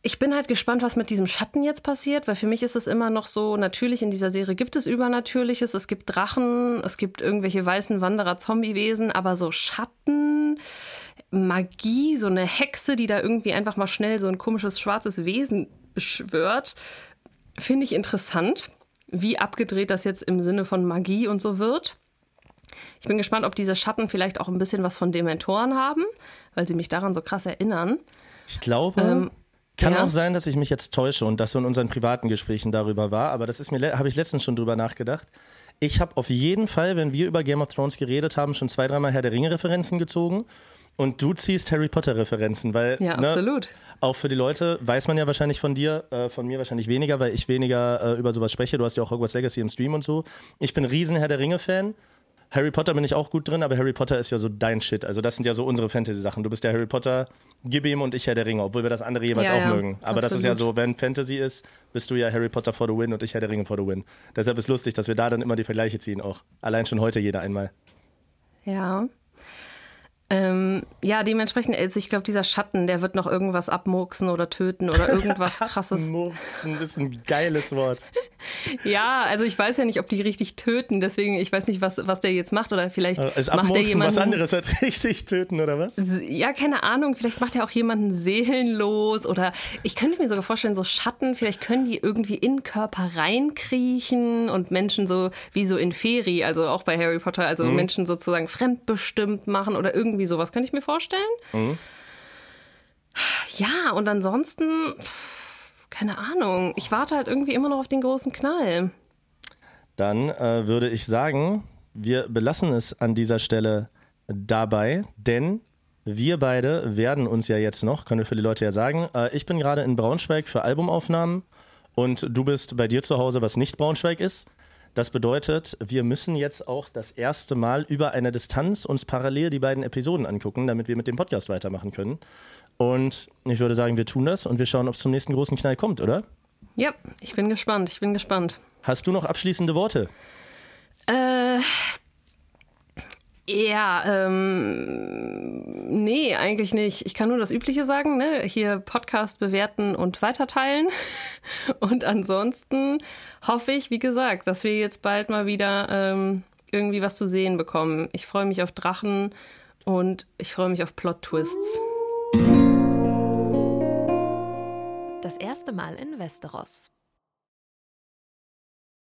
Ich bin halt gespannt, was mit diesem Schatten jetzt passiert, weil für mich ist es immer noch so, natürlich in dieser Serie gibt es Übernatürliches, es gibt Drachen, es gibt irgendwelche weißen Wanderer, Zombiewesen, aber so Schatten, Magie, so eine Hexe, die da irgendwie einfach mal schnell so ein komisches schwarzes Wesen beschwört, finde ich interessant, wie abgedreht das jetzt im Sinne von Magie und so wird. Ich bin gespannt, ob diese Schatten vielleicht auch ein bisschen was von Dementoren haben, weil sie mich daran so krass erinnern. Ich glaube, Ähm, kann ja. auch sein, dass ich mich jetzt täusche und das so in unseren privaten Gesprächen darüber war, aber das ist mir, habe ich letztens schon drüber nachgedacht. Ich habe auf jeden Fall, wenn wir über Game of Thrones geredet haben, schon zwei, dreimal Herr der Ringe-Referenzen gezogen. Und du ziehst Harry Potter-Referenzen, weil Ja, ne, absolut. auch für die Leute weiß man ja wahrscheinlich von dir, äh, von mir wahrscheinlich weniger, weil ich weniger äh, über sowas spreche. Du hast ja auch Hogwarts Legacy im Stream und so. Ich bin riesen Herr der Ringe-Fan. Harry Potter bin ich auch gut drin, aber Harry Potter ist ja so dein Shit. Also das sind ja so unsere Fantasy-Sachen. Du bist der Harry Potter, gib ihm und ich Herr der Ringe, obwohl wir das andere jeweils Ja, auch ja, mögen. Aber das ist absolut. ja so, wenn Fantasy ist, bist du ja Harry Potter for the win und ich Herr der Ringe for the win. Deshalb ist lustig, dass wir da dann immer die Vergleiche ziehen auch. Allein schon heute jeder einmal. Ja. Ähm, ja, dementsprechend, also ich glaube, dieser Schatten, der wird noch irgendwas abmurksen oder töten oder irgendwas krasses. Murksen ist ein geiles Wort. Ja, also ich weiß ja nicht, ob die richtig töten, deswegen, ich weiß nicht, was, was der jetzt macht oder vielleicht Ist macht der Abmurksen was jemanden. anderes als richtig töten, oder was? Ja, keine Ahnung, vielleicht macht er auch jemanden seelenlos oder ich könnte mir sogar vorstellen, so Schatten, vielleicht können die irgendwie in Körper reinkriechen und Menschen so wie so in Feri, also auch bei Harry Potter, also Menschen sozusagen fremdbestimmt machen oder irgendwie sowas, könnte ich mir vorstellen. Ja, und ansonsten, keine Ahnung, ich warte halt irgendwie immer noch auf den großen Knall. Dann äh, würde ich sagen, wir belassen es an dieser Stelle dabei, denn wir beide werden uns ja jetzt noch, können wir für die Leute ja sagen, äh, ich bin gerade in Braunschweig für Albumaufnahmen und du bist bei dir zu Hause, was nicht Braunschweig ist. Das bedeutet, wir müssen jetzt auch das erste Mal über eine Distanz uns parallel die beiden Episoden angucken, damit wir mit dem Podcast weitermachen können. Und ich würde sagen, wir tun das und wir schauen, ob es zum nächsten großen Knall kommt, oder? Ja, ich bin gespannt, ich bin gespannt. Hast du noch abschließende Worte? Äh, ja, ähm, nee, eigentlich nicht. Ich kann nur das Übliche sagen, ne? Hier Podcast bewerten und weiterteilen. Und ansonsten hoffe ich, wie gesagt, dass wir jetzt bald mal wieder ähm, irgendwie was zu sehen bekommen. Ich freue mich auf Drachen und ich freue mich auf Plot-Twists. Das erste Mal in Westeros.